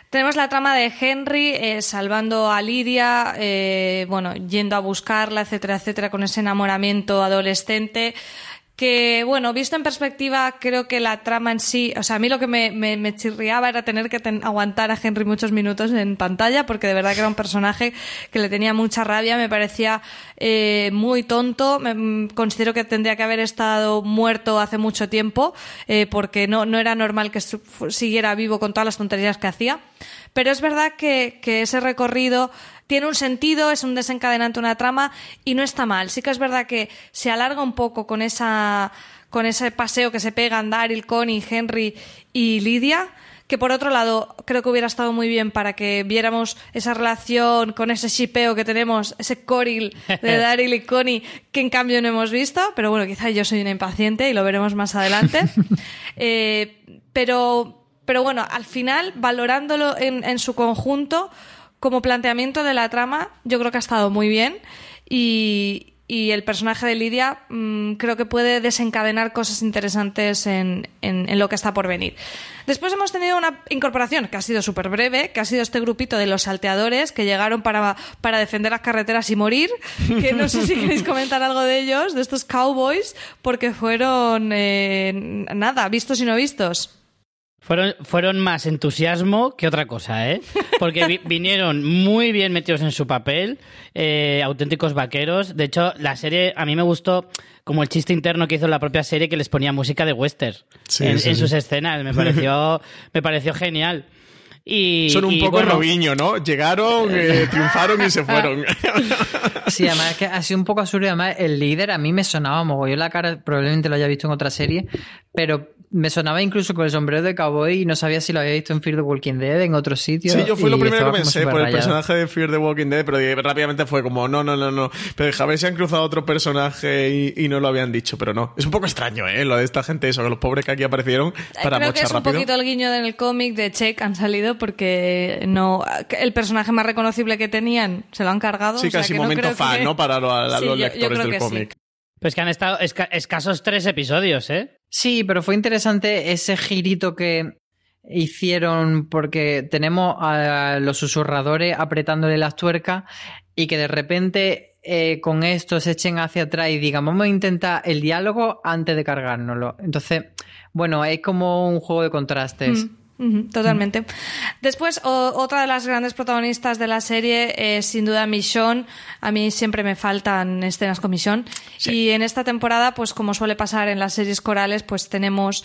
Tenemos la trama de Henry eh, salvando a Lidia, eh, bueno, yendo a buscarla, etcétera, etcétera, con ese enamoramiento adolescente que, bueno, visto en perspectiva, creo que la trama en sí, o sea, a mí lo que me, me, me chirriaba era tener que aguantar a Henry muchos minutos en pantalla, porque de verdad que era un personaje que le tenía mucha rabia, me parecía eh, muy tonto, me, considero que tendría que haber estado muerto hace mucho tiempo, eh, porque no, no era normal que siguiera vivo con todas las tonterías que hacía. Pero es verdad que, que ese recorrido tiene un sentido, es un desencadenante, una trama y no está mal. Sí que es verdad que se alarga un poco con esa con ese paseo que se pegan Daryl, Connie, Henry y Lidia, que por otro lado creo que hubiera estado muy bien para que viéramos esa relación con ese shipeo que tenemos, ese coril de *laughs* Daryl y Connie, que en cambio no hemos visto, pero bueno, quizá yo soy una impaciente y lo veremos más adelante. *laughs* eh, pero pero bueno, al final, valorándolo en, en, su conjunto, como planteamiento de la trama, yo creo que ha estado muy bien. Y, y el personaje de Lidia mmm, creo que puede desencadenar cosas interesantes en, en, en, lo que está por venir. Después hemos tenido una incorporación que ha sido súper breve, que ha sido este grupito de los salteadores que llegaron para, para defender las carreteras y morir, que no sé si *laughs* queréis comentar algo de ellos, de estos cowboys, porque fueron, eh, nada, vistos y no vistos. Fueron, fueron más entusiasmo que otra cosa, ¿eh? Porque vi- *laughs* vinieron muy bien metidos en su papel, eh, auténticos vaqueros. De hecho, la serie a mí me gustó como el chiste interno que hizo la propia serie que les ponía música de western Sí, en, sí, en sí. sus escenas. Me pareció, *laughs* me pareció genial. Y, Son un y, poco bueno, Robinho, ¿no? Llegaron, eh, *laughs* triunfaron y se fueron. *laughs* Sí, además es que ha sido un poco absurdo. y Además, el líder a mí me sonaba mogollón la cara, probablemente lo haya visto en otra serie, pero me sonaba incluso con el sombrero de cowboy y no sabía si lo había visto en Fear the Walking Dead, en otro sitio. Sí, yo fue y lo primero que pensé por el personaje de Fear the Walking Dead, pero rápidamente fue como, no, no, no, no. Pero a ver si han cruzado otro personaje y, y no lo habían dicho, pero no. Es un poco extraño, ¿eh? Lo de esta gente, eso, que los pobres que aquí aparecieron para Creo que es un rápido. poquito el guiño en el cómic de Check han salido porque no el personaje más reconocible que tenían se lo han cargado. Sí, o sea casi que no momento creo fan, que- ¿no? Para lo- a, Sí, los yo- yo lectores del que sí. cómic. Pues que han estado esca- escasos tres episodios, ¿eh? Sí, pero fue interesante ese girito que hicieron porque tenemos a los susurradores apretándole las tuercas y que de repente eh, con esto se echen hacia atrás y digan vamos a intentar el diálogo antes de cargárnoslo. Entonces, bueno, es como un juego de contrastes. Mm, totalmente. Después, o- otra de las grandes protagonistas de la serie es sin duda Michonne. A mí siempre me faltan escenas con Michonne. Y en esta temporada, pues como suele pasar en las series corales, pues tenemos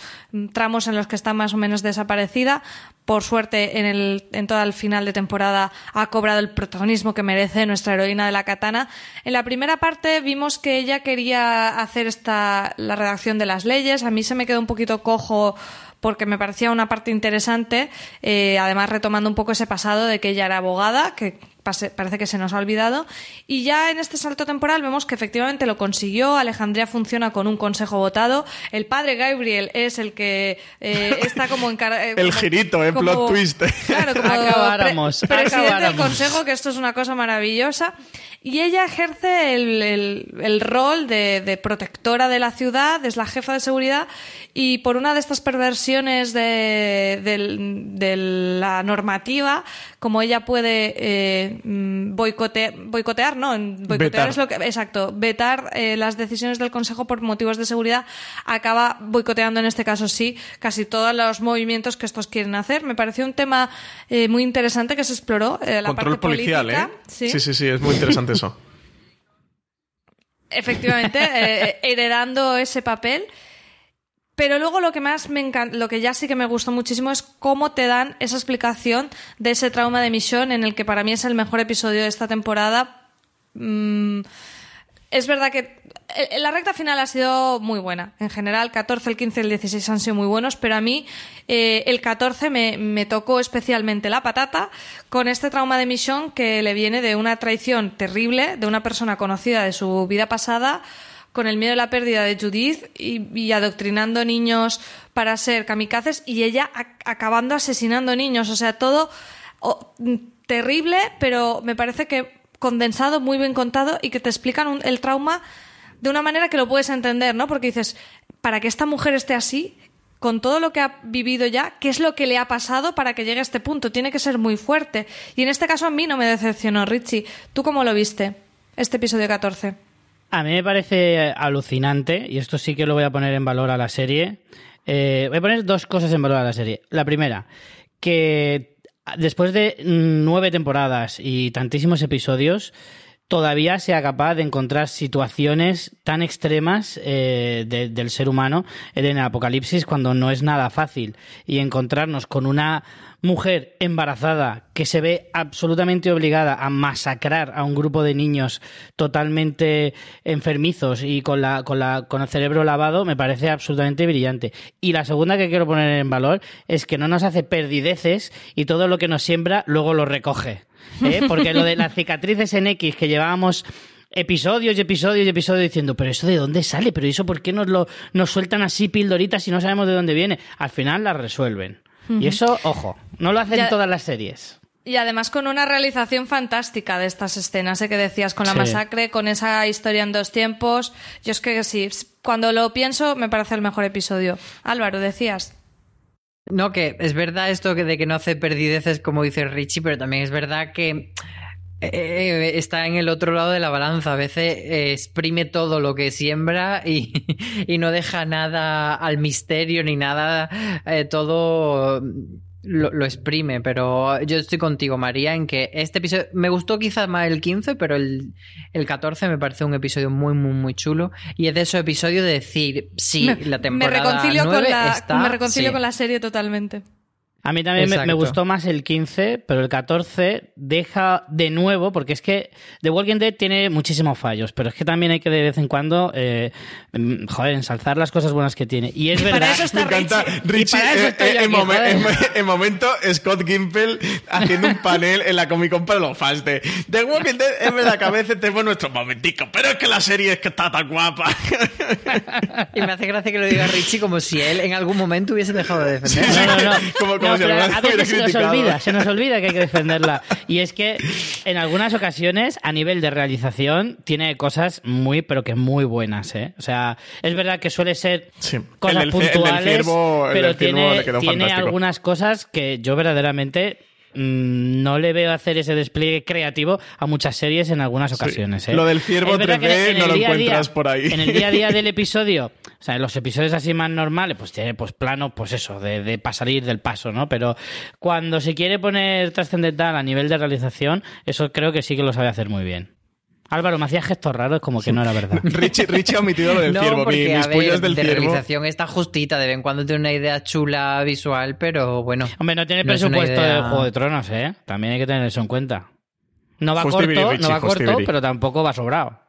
tramos en los que está más o menos desaparecida. Por suerte, en, el, en todo el final de temporada ha cobrado el protagonismo que merece nuestra heroína de la katana. En la primera parte vimos que ella quería hacer esta, la redacción de las leyes. A mí se me quedó un poquito cojo porque me parecía una parte interesante, eh, además retomando un poco ese pasado de que ella era abogada, que pase- parece que se nos ha olvidado, y ya en este salto temporal vemos que efectivamente lo consiguió, Alejandría funciona con un consejo votado, el padre Gabriel es el que eh, está como encargado... *laughs* El girito, eh, plot twist. Claro, como Acabáramos, pre- presidente del consejo, que esto es una cosa maravillosa. Y ella ejerce el, el- el rol de, de protectora de la ciudad, es la jefa de seguridad, y por una de estas perversiones de, del- de la normativa, como ella puede eh, mm, boicote- boicotear, ¿no? Boicotear Vetar. es lo que, exacto, vetar eh, las decisiones del Consejo por motivos de seguridad, acaba boicoteando en este caso sí casi todos los movimientos que estos quieren hacer. Me pareció un tema eh, muy interesante que se exploró. eh, la Control parte policial, política, ¿eh? Sí, sí, sí, sí, es muy interesante eso. efectivamente, *laughs* eh, heredando ese papel. Pero luego lo que más me encanta, lo que ya sí que me gustó muchísimo es cómo te dan esa explicación de ese trauma de misión en el que para mí es el mejor episodio de esta temporada. Mm, es verdad que eh, la recta final ha sido muy buena. En general, el 14, el 15 y el 16 han sido muy buenos, pero a mí eh, el 14 me, tocó especialmente la patata con este trauma de misión que le viene de una traición terrible de una persona conocida de su vida pasada con el miedo de la pérdida de Judith y, adoctrinando niños para ser kamikazes y ella ac- acabando asesinando niños. O sea, todo mm, terrible, pero me parece que condensado, muy bien contado y que te explican un- el trauma de una manera que lo puedes entender, ¿no? Porque dices, para que esta mujer esté así, con todo lo que ha vivido ya, ¿qué es lo que le ha pasado para que llegue a este punto? Tiene que ser muy fuerte. Y en este caso a mí no me decepcionó, Richie. ¿Tú cómo lo viste, este episodio 14? A mí me parece alucinante, y esto sí que lo voy a poner en valor a la serie. Eh, voy a poner dos cosas en valor a la serie. La primera, que después de nueve temporadas y tantísimos episodios, todavía sea capaz de encontrar situaciones tan extremas eh, de- del ser humano en el apocalipsis cuando no es nada fácil. Y encontrarnos con una mujer embarazada que se ve absolutamente obligada a masacrar a un grupo de niños totalmente enfermizos y con la con la con el cerebro lavado me parece absolutamente brillante. Y la segunda que quiero poner en valor es que no nos hace perdideces y todo lo que nos siembra luego lo recoge ¿eh? porque lo de las cicatrices en X que llevábamos episodios y episodios y episodios diciendo, pero eso de dónde sale, pero eso por qué nos lo nos sueltan así pildoritas si no sabemos de dónde viene. Al final las resuelven. Y eso, ojo, no lo hacen Ya- todas las series. Y además con una realización fantástica de estas escenas, ¿eh? que decías, con la Sí. masacre, con esa historia en dos tiempos. Yo es que sí, cuando lo pienso me parece el mejor episodio. Álvaro, decías. No, que es verdad esto de que no hace perdideces como dice Richie, pero también es verdad que eh, está en el otro lado de la balanza. A veces eh, exprime todo lo que siembra y, *laughs* y, no deja nada al misterio ni nada. Eh, todo lo, lo, exprime. Pero yo estoy contigo, María, en que este episodio. Me gustó quizás más el 15, pero el, el 14 me parece un episodio muy, muy, muy chulo. Y es de esos episodios de decir, sí, me, la temporada. Me reconcilio, 9 con, la, está, me reconcilio sí. con la serie totalmente. A mí también me, gustó más el 15, pero el 14 deja de nuevo, porque es que The Walking Dead tiene muchísimos fallos, pero es que también hay que de vez en cuando, eh, joder, ensalzar las cosas buenas que tiene. Y es Para verdad. eso está Me encanta Richie. Y para eh, eh, en, aquí, momen- joder. en- en momento Scott Gimple haciendo un panel en la Comic Con para los fans de The Walking Dead. Es verdad que a veces tenemos nuestros momenticos, pero es que la serie es que está tan guapa. Y me hace gracia que lo diga Richie como si él en algún momento hubiese dejado de defender. No, no, no. Como- como No, pero a veces *laughs* se nos olvida, se nos olvida que hay que defenderla. Y es que en algunas ocasiones, a nivel de realización, tiene cosas muy, pero que muy buenas, ¿eh? O sea, es verdad que suele ser Sí. cosas puntuales, ciervo- pero tiene, tiene algunas cosas que yo verdaderamente mm, no le veo hacer ese despliegue creativo a muchas series en algunas ocasiones. ¿eh? Lo del ciervo Es verdad que 3D en no lo día a día- encuentras por ahí. En el día a día del *laughs* episodio, o sea, en los episodios así más normales, pues tiene pues plano, pues eso, de, de salir del paso, ¿no? Pero cuando se quiere poner trascendental a nivel de realización, eso creo que sí que lo sabe hacer muy bien. Álvaro, me hacía gestos raros como que no era verdad. *laughs* Richie, Richie ha omitido lo del *laughs* no, ciervo. Mi- porque, mis a ver, del de ciervo. realización está justita, de vez en cuando tiene una idea chula visual, pero bueno. Hombre, no tiene No presupuesto idea- de Juego de Tronos, ¿eh? También hay que tener eso en cuenta. No va corto, Richie, no va corto, pero tampoco va sobrado.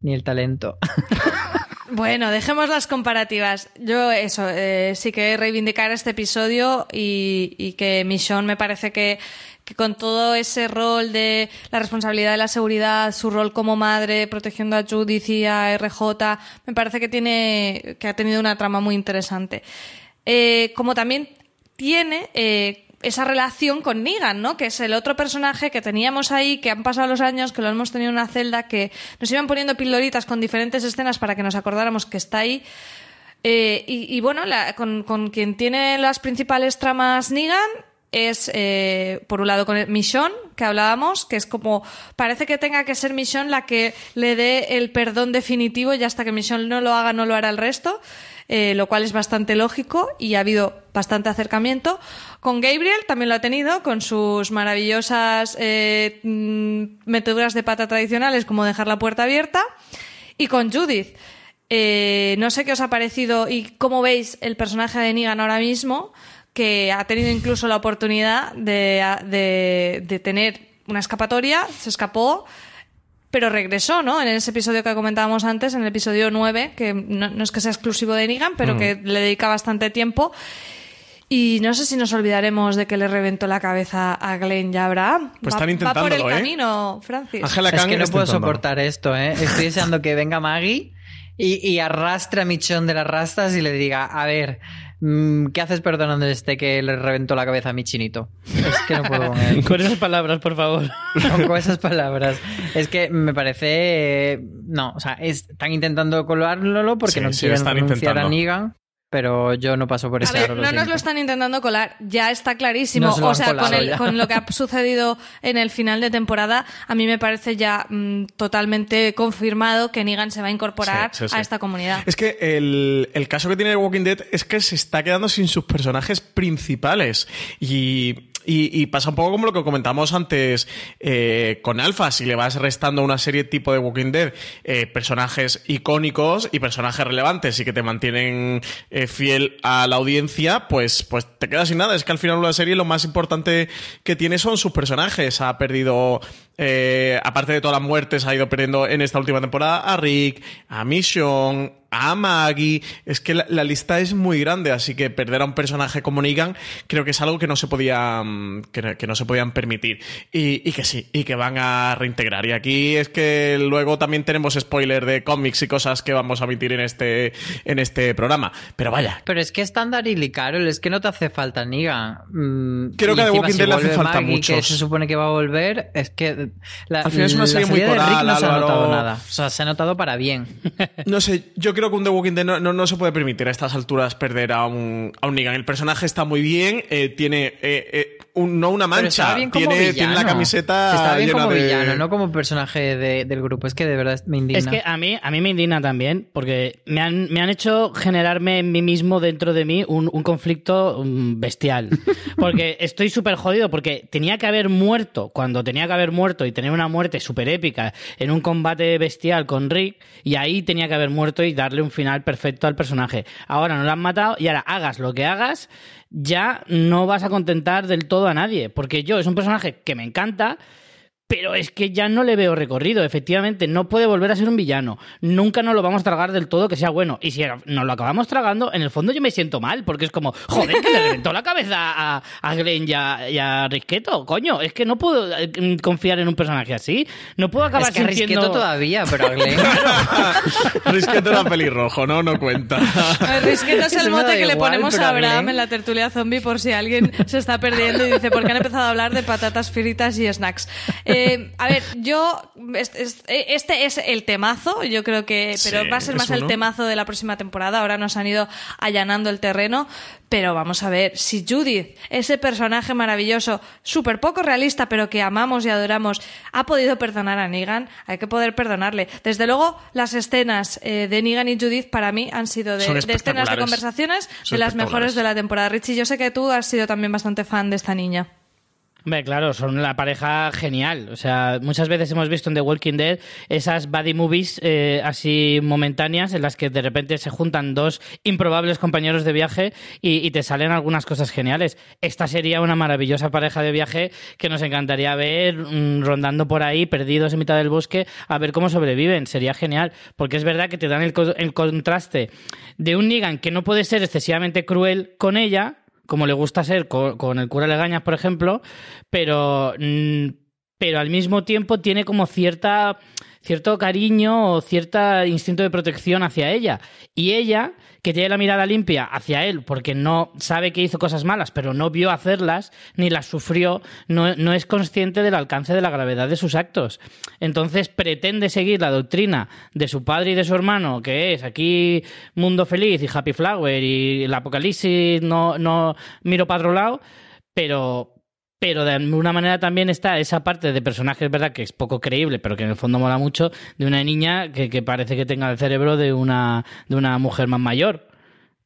Ni el talento. *laughs* Bueno, dejemos las comparativas. Yo eso, eh, sí que reivindicar este episodio y, y que Michonne me parece que, que con todo ese rol de la responsabilidad de la seguridad, su rol como madre, protegiendo a Judith y a RJ, me parece que tiene, que ha tenido una trama muy interesante. Eh, como también tiene eh, esa relación con Negan, ¿no? Que es el otro personaje que teníamos ahí, que han pasado los años, que lo hemos tenido en una celda, que nos iban poniendo pildoritas con diferentes escenas para que nos acordáramos que está ahí. Eh, y, bueno, con, con quien tiene las principales tramas Negan es, eh, por un lado, con Michonne, que hablábamos, que es como, parece que tenga que ser Michonne la que le dé el perdón definitivo y hasta que Michonne no lo haga, no lo hará el resto, eh, lo cual es bastante lógico y ha habido bastante acercamiento. Con Gabriel también lo ha tenido, con sus maravillosas eh, mm, meteduras de pata tradicionales, como dejar la puerta abierta. Y con Judith, no sé qué os ha parecido y cómo veis el personaje de Negan ahora mismo, que ha tenido incluso la oportunidad de, de- de tener una escapatoria, se escapó, pero regresó, ¿no? En ese episodio que comentábamos antes, en el episodio 9, que no, no es que sea exclusivo de Negan, pero que le dedica bastante tiempo. Y no sé si nos olvidaremos de que le reventó la cabeza a Glenn y a Abraham. Pues Va- están Va por el intentándolo, ¿eh? camino, Francis. Ángela es que no puedo soportar esto, ¿eh? Estoy deseando que venga Maggie y, y arrastre a Michonne de las rastas y le diga, a ver, mm, ¿qué haces perdonando este que le reventó la cabeza a mi chinito? Es que no puedo con *laughs* él. Con esas palabras, por favor. Con esas palabras. Es que me parece... eh, No, o sea, están intentando colarlo porque Sí, no sí, quieren están renunciar a intentando. Negan, pero yo no paso por A ese ver, aro, lo no nos lo están intentando colar, ya está clarísimo. O han sea, con, el- ya. con lo que ha *laughs* sucedido en el final de temporada, a mí me parece ya mm, totalmente confirmado que Negan se va a incorporar Sí, sí, sí. a esta comunidad. Es que el, el caso que tiene The Walking Dead es que se está quedando sin sus personajes principales. Y, y- y pasa un poco como lo que comentamos antes eh, con Alpha. Si le vas restando una serie tipo de Walking Dead eh, personajes icónicos y personajes relevantes y que te mantienen eh, fiel a la audiencia, pues, pues te quedas sin nada. Es que al final una serie lo más importante que tiene son sus personajes. Ha perdido, eh, aparte de todas las muertes, ha ido perdiendo en esta última temporada a Rick, a Mission, a Maggie. Es que la, la lista es muy grande, así que perder a un personaje como Negan creo que es algo que no se podía mm, que, que no se podían permitir. Y, y que sí, y que van a reintegrar. Y aquí es que luego también tenemos spoiler de cómics y cosas que vamos a emitir en este, en este programa. Pero vaya, Pero es que es tan Daryl y Carol, es que no te hace falta Negan. Mm, Creo que a The encima Walking Dead le hace falta. Que se supone que va a volver, es que la, Al final es una serie muy de coral, no se ha notado nada. O sea, se ha notado para bien. No sé, yo creo creo que un The Walking Dead no, no, se puede permitir a estas alturas perder a un, a un Negan. El personaje está muy bien, eh, tiene eh, eh, no una mancha, tiene, tiene, la camiseta. Está bien como villano, no como personaje del grupo. Es que de verdad me indigna. Es que a mí, a mí me indigna también, porque me han, me han hecho generarme en mí mismo, dentro de mí, un, un conflicto mm, bestial. *laughs* Porque estoy súper jodido, porque tenía que haber muerto, cuando tenía que haber muerto y tener una muerte súper épica en un combate bestial con Rick, y ahí tenía que haber muerto y darle un final perfecto al personaje. Ahora no lo han matado y ahora hagas lo que hagas, ya no vas a contentar del todo a nadie. Porque yo es un personaje que me encanta, pero es que ya no le veo recorrido. Efectivamente, no puede volver a ser un villano. Nunca nos lo vamos a tragar del todo que sea bueno. Y si nos lo acabamos tragando, en el fondo yo me siento mal, porque es como, joder, que le reventó la cabeza a, a Glenn y a, Risqueto. Coño, es que no puedo eh, confiar en un personaje así. No puedo acabar es que Risqueto todavía, pero a *laughs* Glenn... *laughs* Risqueto era pelirrojo, ¿no? No cuenta. Risqueto es el mote que le ponemos a Abraham en la tertulia zombie por si alguien se está perdiendo y dice, ¿por qué han empezado a hablar de patatas fritas y snacks? Eh, *laughs* eh, a ver, yo. Este es el temazo, yo creo que. Pero va a ser más el temazo de la próxima temporada. Ahora nos han ido allanando el terreno. Pero vamos a ver, si Judith, ese personaje maravilloso, súper poco realista, pero que amamos y adoramos, ha podido perdonar a Negan, hay que poder perdonarle. Desde luego, las escenas eh, de Negan y Judith para mí han sido de, de escenas de conversaciones de las mejores de la temporada. Richie, yo sé que tú has sido también bastante fan de esta niña. Hombre, claro, son la pareja genial. O sea, muchas veces hemos visto en The Walking Dead esas buddy movies eh, así momentáneas en las que de repente se juntan dos improbables compañeros de viaje y, te salen algunas cosas geniales. Esta sería una maravillosa pareja de viaje que nos encantaría ver mm, rondando por ahí, perdidos en mitad del bosque, a ver cómo sobreviven. Sería genial, porque es verdad que te dan el, contraste de un Negan que no puede ser excesivamente cruel con ella, como le gusta ser con, el cura Legañas, por ejemplo, pero, mm, pero al mismo tiempo tiene como cierta cierto cariño o cierto instinto de protección hacia ella. Y ella, que tiene la mirada limpia hacia él, porque no sabe que hizo cosas malas, pero no vio hacerlas, ni las sufrió, no, no es consciente del alcance de la gravedad de sus actos. Entonces pretende seguir la doctrina de su padre y de su hermano, que es aquí mundo feliz y happy flower y el apocalipsis no, no miro para otro lado, pero, pero de alguna manera también está esa parte de personajes, ¿verdad? Que es poco creíble, pero que en el fondo mola mucho, de una niña que, que parece que tenga el cerebro de una, de una mujer más mayor.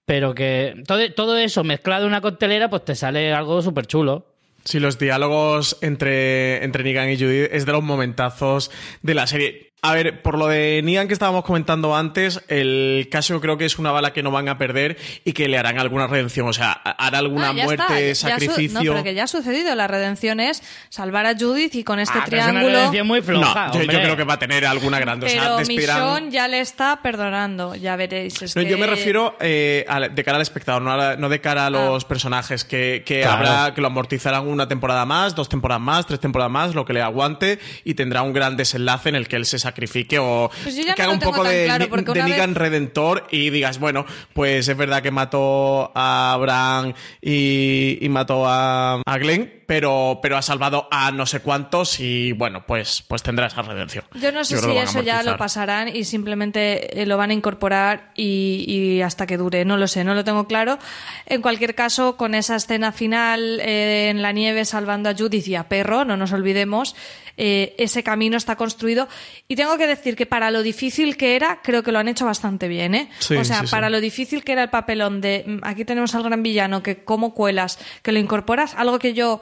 Pero que todo, todo eso mezclado en una coctelera, pues te sale algo súper chulo. Sí, los diálogos entre, entre Negan y Judith es de los momentazos de la serie. A ver, por lo de Negan que estábamos comentando antes, el caso creo que es una bala que no van a perder y que le harán alguna redención. O sea, hará alguna ah, muerte, sacrificio. no, pero que ya ha sucedido. La redención es salvar a Judith y con este ah, triángulo. es una muy floja. yo, creo que va a tener alguna grande. Pero Michonne ya le está perdonando, ya veréis. no, Yo me refiero eh, de cara al espectador, no, de cara a ah. los personajes, que, que habrá que lo amortizarán una temporada más, dos temporadas más, tres temporadas más, lo que le aguante y tendrá un gran desenlace en el que él se sacrifique o pues que haga un poco de, de Negan Redentor y digas, bueno, pues es verdad que mató a Abraham y, mató a, a Glenn, pero, pero ha salvado a no sé cuántos y bueno, pues, pues tendrá esa redención. Yo no sé si eso ya lo pasarán y simplemente eh, lo van a incorporar y, hasta que dure, no lo sé, no lo tengo claro. En cualquier caso, con esa escena final eh, en la nieve salvando a Judith y a Perro, no nos olvidemos, eh, ese camino está construido. Y tengo que decir que para lo difícil que era, creo que lo han hecho bastante bien. ¿eh? o sea, para lo difícil que era el papelón de mm, aquí tenemos al gran villano, que cómo cuelas, que lo incorporas, algo que yo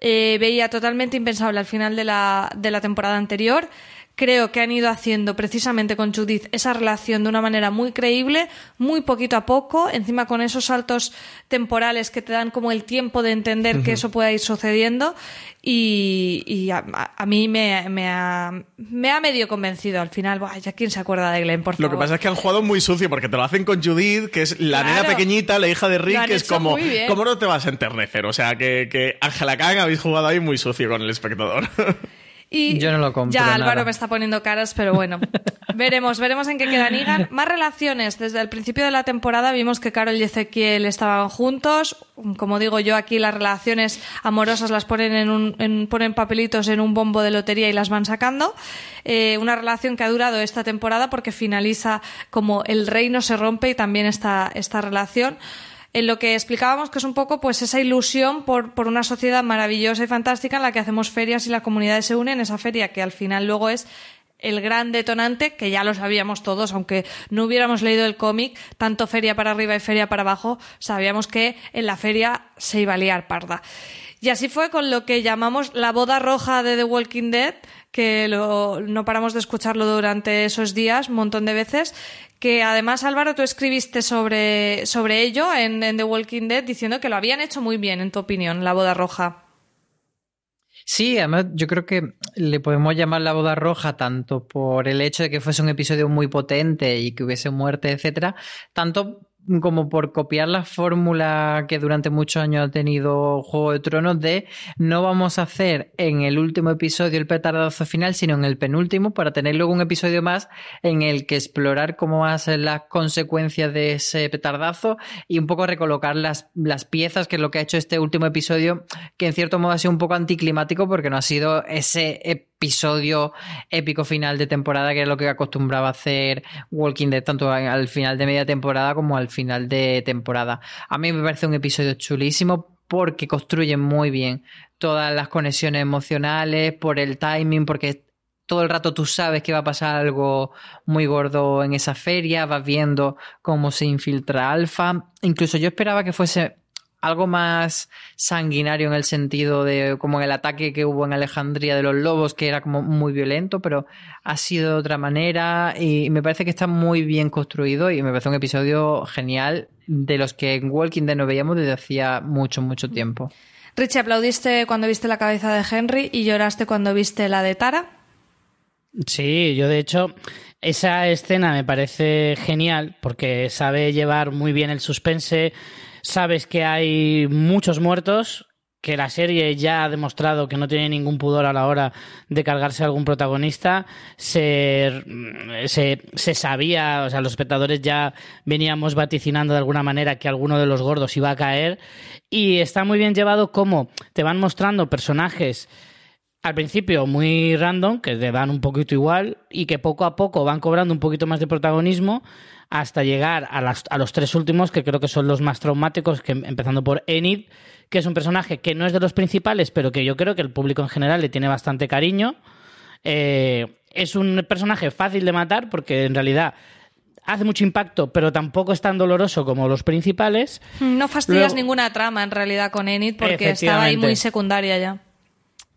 eh, veía totalmente impensable al final de la, de la temporada anterior creo que han ido haciendo precisamente con Judith esa relación de una manera muy creíble, muy poquito a poco, encima con esos saltos temporales que te dan como el tiempo de entender que eso pueda ir sucediendo y, a, mí me, me, ha, me, ha, medio convencido al final. ya quién se acuerda de Glenn, por favor. Lo que pasa es que han jugado muy sucio porque te lo hacen con Judith, que es la nena pequeñita, la hija de Rick, que es como, ¿cómo no te vas a enternecer? O sea, que, que Angela Kang habéis jugado ahí muy sucio con el espectador. *laughs* Y Yo no lo compro Ya, Álvaro nada. me está poniendo caras, pero bueno. *laughs* veremos, veremos en qué queda Negan. Más relaciones. Desde el principio de la temporada vimos que Carol y Ezequiel estaban juntos. Como digo yo, aquí las relaciones amorosas las ponen en un, en- ponen papelitos en un bombo de lotería y las van sacando. Eh, una relación que ha durado esta temporada porque finaliza como el reino se rompe y también esta, esta relación en lo que explicábamos que es un poco pues esa ilusión por, por una sociedad maravillosa y fantástica en la que hacemos ferias y la comunidad se une en esa feria que al final luego es el gran detonante, que ya lo sabíamos todos, aunque no hubiéramos leído el cómic, tanto feria para arriba y feria para abajo, sabíamos que en la feria se iba a liar parda. Y así fue con lo que llamamos la boda roja de The Walking Dead, que no paramos de escucharlo durante esos días, un montón de veces, que además Álvaro tú escribiste sobre, sobre ello en, en The Walking Dead diciendo que lo habían hecho muy bien, en tu opinión, la boda roja. Sí, además yo creo que le podemos llamar la boda roja tanto por el hecho de que fuese un episodio muy potente y que hubiese muerte, etcétera, tanto como por copiar la fórmula que durante muchos años ha tenido Juego de Tronos de no vamos a hacer en el último episodio el petardazo final, sino en el penúltimo para tener luego un episodio más en el que explorar cómo van a ser las consecuencias de ese petardazo y un poco recolocar las, las piezas, que es lo que ha hecho este último episodio, que en cierto modo ha sido un poco anticlimático porque no ha sido ese episodio épico final de temporada que es lo que acostumbraba hacer Walking Dead tanto al final de media temporada como al final de temporada. A mí me parece un episodio chulísimo porque construye muy bien todas las conexiones emocionales, por el timing, porque todo el rato tú sabes que va a pasar algo muy gordo en esa feria, vas viendo cómo se infiltra Alfa. Incluso yo esperaba que fuese algo más sanguinario en el sentido de como en el ataque que hubo en Alejandría de los lobos, que era como muy violento, pero ha sido de otra manera y me parece que está muy bien construido y me parece un episodio genial de los que en Walking Dead no veíamos desde hacía mucho, mucho tiempo. Richie, aplaudiste cuando viste la cabeza de Henry y lloraste cuando viste la de Tara. Sí, yo de hecho, esa escena me parece genial porque sabe llevar muy bien el suspense, sabes que hay muchos muertos, que la serie ya ha demostrado que no tiene ningún pudor a la hora de cargarse a algún protagonista, se, se, se sabía, o sea, los espectadores ya veníamos vaticinando de alguna manera que alguno de los gordos iba a caer. Y está muy bien llevado como te van mostrando personajes al principio muy random, que te dan un poquito igual y que poco a poco van cobrando un poquito más de protagonismo hasta llegar a, las- a los tres últimos, que creo que son los más traumáticos, que empezando por Enid, que es un personaje que no es de los principales, pero que yo creo que el público en general le tiene bastante cariño. Eh, es un personaje fácil de matar porque en realidad hace mucho impacto, pero tampoco es tan doloroso como los principales. No fastidias Luego- ninguna trama en realidad con Enid porque estaba ahí muy secundaria ya.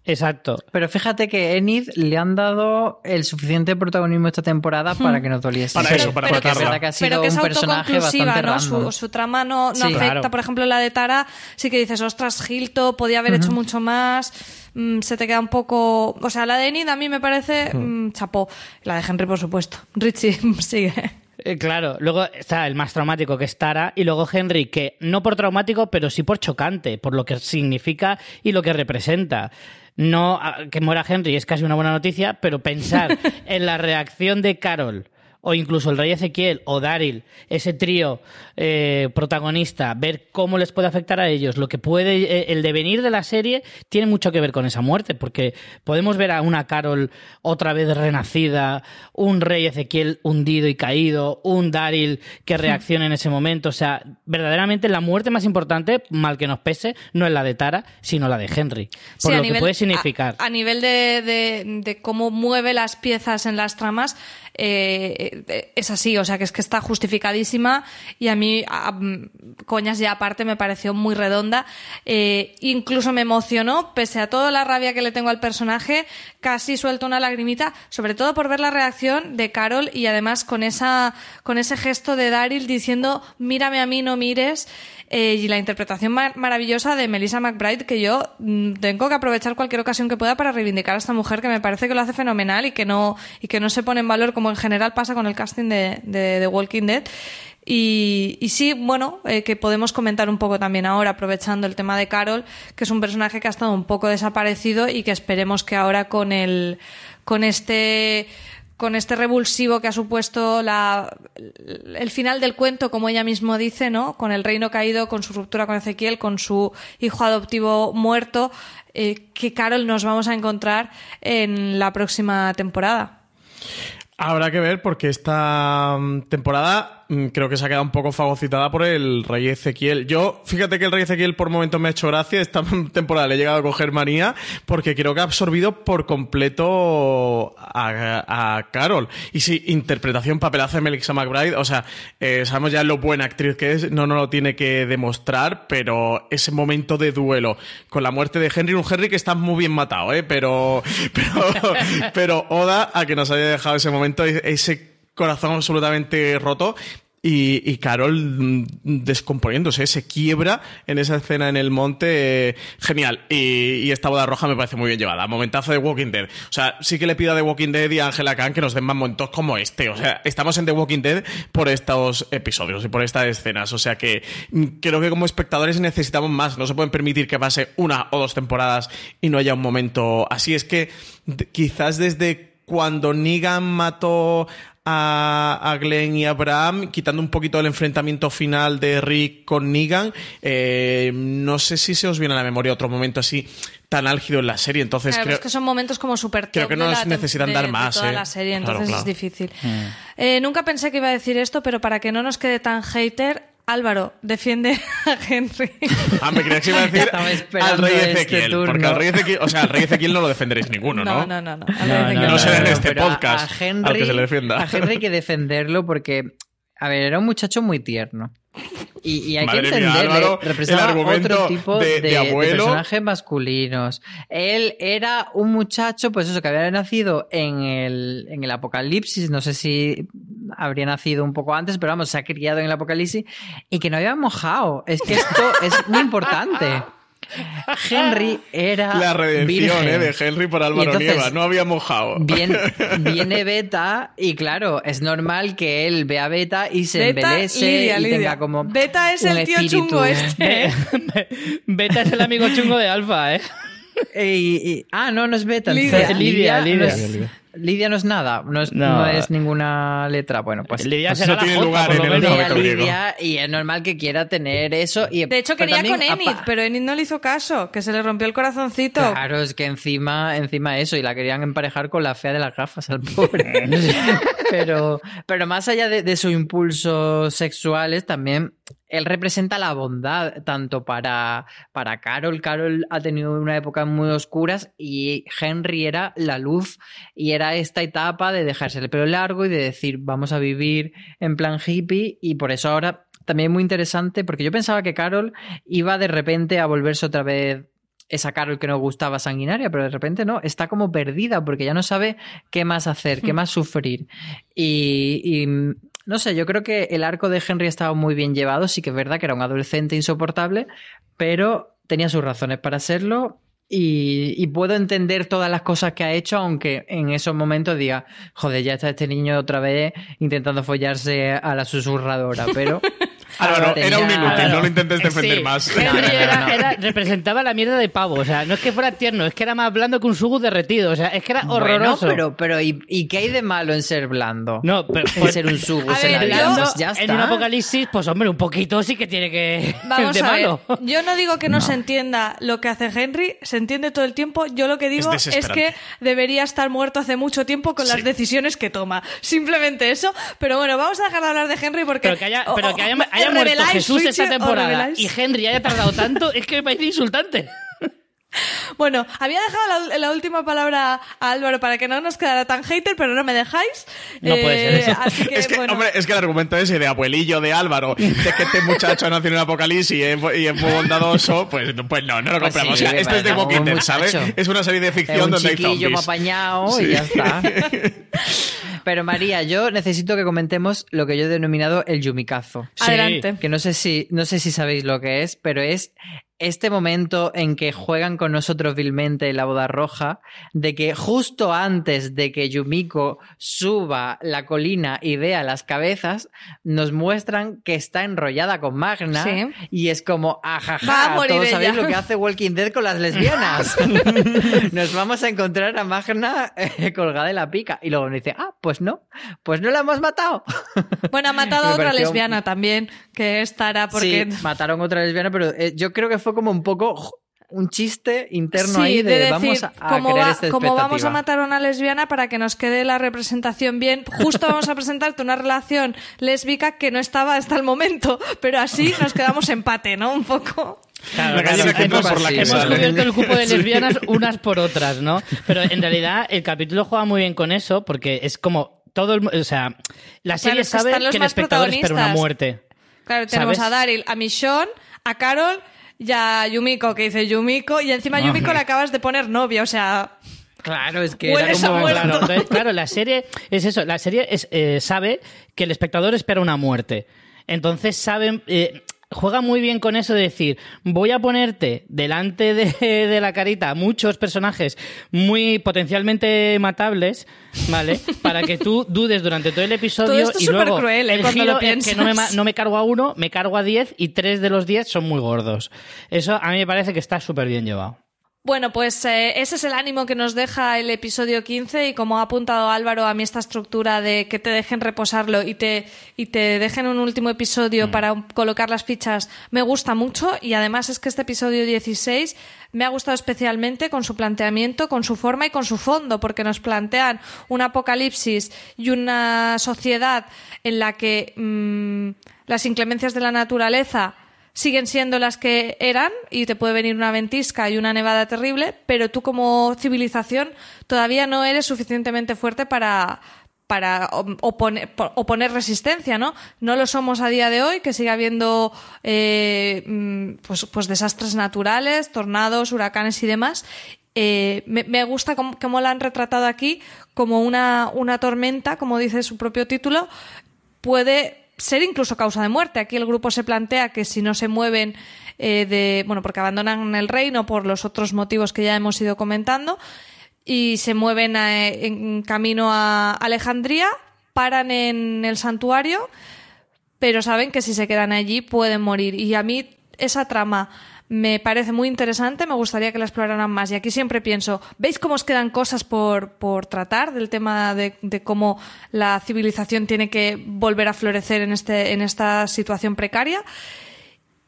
Exacto. Pero fíjate que Enid le han dado el suficiente protagonismo esta temporada para que no doliese. Para eso, para matarla. verdad que ha sido pero que es un personaje bastante ¿no? Su, trama no, no Sí. afecta. Claro. Por ejemplo, la de Tara sí que dices, ostras, Gilto podía haber hecho mucho más. mm, se te queda un poco. O sea, la de Enid a mí me parece mm, chapó. La de Henry, por supuesto. *laughs* Richie, sigue. Eh, Claro, luego está el más traumático que es Tara y luego Henry que no por traumático pero sí por chocante, por lo que significa y lo que representa. No que muera Henry es casi una buena noticia, pero pensar *laughs* en la reacción de Carol o incluso el rey Ezequiel o Daryl, ese trío eh, protagonista, ver cómo les puede afectar a ellos, lo que puede, eh, el devenir de la serie tiene mucho que ver con esa muerte, porque podemos ver a una Carol otra vez renacida, un rey Ezequiel hundido y caído, un Daryl que reacciona en ese momento, o sea, verdaderamente la muerte más importante, mal que nos pese, no es la de Tara, sino la de Henry, por Sí, lo que puede significar. A, a nivel de, de- de cómo mueve las piezas en las tramas, eh, es así, o sea que es que está justificadísima y a mí, a- coñas ya aparte, me pareció muy redonda. Eh, incluso me emocionó, pese a toda la rabia que le tengo al personaje, casi suelto una lagrimita, sobre todo por ver la reacción de Carol y además con, esa, con ese gesto de Daryl diciendo, mírame a mí, no mires. Eh, y la interpretación ma- maravillosa de Melissa McBride, que yo mm, tengo que aprovechar cualquier ocasión que pueda para reivindicar a esta mujer, que me parece que lo hace fenomenal y que no, y que no se pone en valor, como en general pasa con el casting de, Walking Dead. Y, y sí, bueno, eh, que podemos comentar un poco también ahora, aprovechando el tema de Carol, que es un personaje que ha estado un poco desaparecido y que esperemos que ahora con el, con este, con este revulsivo que ha supuesto la, el final del cuento, como ella mismo dice, ¿no? Con el reino caído, con su ruptura con Ezequiel, con su hijo adoptivo muerto, eh, que Carol nos vamos a encontrar en la próxima temporada. Habrá que ver porque esta mm, temporada creo que se ha quedado un poco fagocitada por el rey Ezequiel. Yo, fíjate que el rey Ezequiel por momentos me ha hecho gracia. Esta *laughs* temporada le he llegado a coger manía porque creo que ha absorbido por completo a, a Carol. Y sí, interpretación, papelazo de Melissa McBride. O sea, eh, sabemos ya lo buena actriz que es, no nos lo tiene que demostrar, pero ese momento de duelo con la muerte de Henry, un Henry que está muy bien matado, ¿eh? Pero, *laughs* pero, pero Oda a que nos haya dejado ese momento ese corazón absolutamente roto y, Carol mm, descomponiéndose, se quiebra en esa escena en el monte. Eh, genial. Y, y, esta boda roja me parece muy bien llevada. Momentazo de Walking Dead. O sea, sí que le pido a The Walking Dead y a Angela Khan que nos den más momentos como este. O sea, estamos en The Walking Dead por estos episodios y por estas escenas. O sea que mm, creo que como espectadores necesitamos más. No se pueden permitir que pase una o dos temporadas y no haya un momento así. Es que quizás desde cuando Negan mató a, a, Glenn y a Abraham, quitando un poquito el enfrentamiento final de Rick con Negan, eh, no sé si se os viene a la memoria otro momento así tan álgido en la serie. Entonces claro, creo es que son momentos como súper Creo que no nos necesitan de, dar más. De toda eh. la serie, entonces claro, claro. es difícil. Mm. Eh, nunca pensé que iba a decir esto, pero para que no nos quede tan hater, Álvaro, defiende a Henry. *laughs* Ah, me creía que iba a decir al rey este Ezequiel. turno. porque al rey Ezequiel, o sea, al rey Ezequiel no lo defenderéis ninguno, ¿no? No, no, no. no. No, Al rey no, No será en este a- podcast a Henry, al que se le defienda. A Henry hay que defenderlo porque, a ver, era un muchacho muy tierno. Y, y hay Madre que mía, entenderle, Álvaro, representaba el argumento otro tipo de- de, de de abuelo. personajes masculinos. Él era un muchacho, pues eso, que había nacido en el, en el apocalipsis, no sé si habría nacido un poco antes, pero vamos, se ha criado en el apocalipsis y que no había mojado. Es que esto es muy importante. *laughs* Henry era *laughs* La redención virgen. eh, de Henry por Álvaro entonces, Nieva. No había mojado. Viene, *laughs* viene Beta y claro, es normal que él vea Beta y se Beta, embelese Lidia, y Lidia. tenga como Beta es un el tío chungo este. *laughs* Beta es el amigo chungo de Alfa, ¿eh? Y- y- ah, no, no es Beta. Lidia. entonces Lidia, no Lidia. es- Lidia no es nada, no es, No. no es ninguna letra. Bueno, pues Lidia pues será no la tiene J, lugar en el alfabeto. Lidia y es normal que quiera tener eso. Y, De hecho, quería también, con Enid, apa- pero Enid no le hizo caso, que se le rompió el corazoncito. Claro, es que encima, encima eso, y la querían emparejar con la fea de las gafas al pobre. *laughs* pero, pero más allá de, de sus impulsos sexuales, también él representa la bondad, tanto para, para Carol. Carol ha tenido una época muy oscuras y Henry era la luz y era esta etapa de dejarse el pelo largo y de decir vamos a vivir en plan hippie y por eso ahora también muy interesante porque yo pensaba que Carol iba de repente a volverse otra vez esa Carol que nos gustaba sanguinaria, pero de repente no, está como perdida porque ya no sabe qué más hacer, qué *laughs* más sufrir. Y, y, no sé, yo creo que el arco de Henry estaba muy bien llevado, sí que es verdad que era un adolescente insoportable, pero tenía sus razones para serlo. Y, y puedo entender todas las cosas que ha hecho, aunque en esos momentos diga, joder, ya está este niño otra vez intentando follarse a la susurradora, pero... *laughs* Álvaro, era un tenía- inútil, no lo intentes defender Sí, más. Henry No, no, no, era- no. era- representaba la mierda de pavo. O sea, no es que fuera tierno, es que era más blando que un sugus derretido. O sea, es que era horroroso. Bueno, pero, pero ¿y, y qué hay de malo en ser blando? No, pero en ser un vida, yo- pues ya está. en un apocalipsis, pues hombre, un poquito sí que tiene que. *laughs* Vamos de a ver, malo. yo no digo que no, se entienda lo que hace Henry, se entiende todo el tiempo. Yo lo que digo Es es, que debería estar muerto hace mucho tiempo con las Sí. decisiones que toma. Simplemente eso. Pero bueno, vamos a dejar de hablar de Henry porque. Pero que haya, pero que haya, o- haya muerto Jesús esta temporada y Henry haya tardado tanto, es que me parece insultante. *laughs* *laughs* Bueno, había dejado la, la última palabra a Álvaro para que no nos quedara tan hater, pero no me dejáis. No puede ser eso. Así que, *laughs* es que, bueno. hombre, es que el argumento ese de abuelillo de Álvaro, de que este muchacho nació en el apocalipsis y es, y es muy bondadoso, pues, pues no, no lo Pues compramos. sí, o sea, esto es de Walking un Dead. ¿sabes? Es una serie de ficción un donde hay chiquillo zombies. apañado y ya está. *laughs* Pero María, yo necesito que comentemos lo que yo he denominado el yumikazo. Sí. Adelante. Que no sé si, no sé si sabéis lo que es, pero es este momento en que juegan con nosotros vilmente la boda roja, de que justo antes de que Yumiko suba la colina y vea las cabezas, nos muestran que está enrollada con Magna Sí. y es como, a ajaja, todos ella". sabéis lo que hace Walking Dead con las lesbianas. *laughs* nos vamos a encontrar a Magna eh, colgada de la pica y luego nos dice, ah, pues no, pues no la hemos matado. *laughs* Bueno, ha matado a otra pareció- lesbiana también, que estará porque... Sí, mataron otra lesbiana, pero eh, yo creo que fue como un poco un chiste interno Sí, ahí de, de decir, vamos a, a como, crear va- esta como vamos a matar a una lesbiana para que nos quede la representación bien, justo vamos a presentarte una relación lésbica que no estaba hasta el momento, pero así nos quedamos empate, ¿no? Un poco. Claro, claro, hemos, por la que hemos sale. cubierto el cupo de *laughs* lesbianas unas por otras, ¿no? Pero en realidad el capítulo juega muy bien con eso porque es como todo el, o sea, la serie es que sabe que el más espectador espera una muerte. Claro, tenemos ¿Sabes? a Daryl, a Michonne, a Carol y a Yumiko, que dice Yumiko, y encima a Yumiko le acabas de poner novia, o sea... Claro, es que era como... muerto. Claro, entonces, claro, la serie es eso, la serie es, eh, sabe que el espectador espera una muerte. Entonces saben, eh, juega muy bien con eso de decir, voy a ponerte delante de, *laughs* de la carita muchos personajes muy potencialmente matables, ¿vale? *laughs* Para que tú dudes durante todo el episodio Todo esto es y luego supercruel, ¿eh? el cuando lo que no me, no me cargo a uno, me cargo a diez y tres de los diez son muy gordos. Eso a mí me parece que está súper bien llevado. Bueno, pues eh, ese es el ánimo que nos deja el episodio 15 y como ha apuntado Álvaro a mí esta estructura de que te dejen reposarlo y te, y te dejen un último episodio para un- colocar las fichas me gusta mucho y además es que este episodio 16 me ha gustado especialmente con su planteamiento, con su forma y con su fondo porque nos plantean un apocalipsis y una sociedad en la que mm, las inclemencias de la naturaleza siguen siendo las que eran y te puede venir una ventisca y una nevada terrible, pero tú como civilización todavía no eres suficientemente fuerte para para oponer, po- oponer resistencia, ¿no? No lo somos a día de hoy, que sigue habiendo eh, mm, pues, pues desastres naturales, tornados, huracanes y demás. Eh, me, me gusta cómo, cómo la han retratado aquí como una, una tormenta, como dice su propio título, puede ser incluso causa de muerte. Aquí el grupo se plantea que si no se mueven eh, de, bueno, porque abandonan el reino por los otros motivos que ya hemos ido comentando y se mueven a- en camino a Alejandría, paran en el santuario, pero saben que si se quedan allí pueden morir. Y a mí esa trama me parece muy interesante, me gustaría que la exploraran más. Y aquí siempre pienso, ¿veis cómo os quedan cosas por, por tratar del tema de, de cómo la civilización tiene que volver a florecer en, este, en esta situación precaria?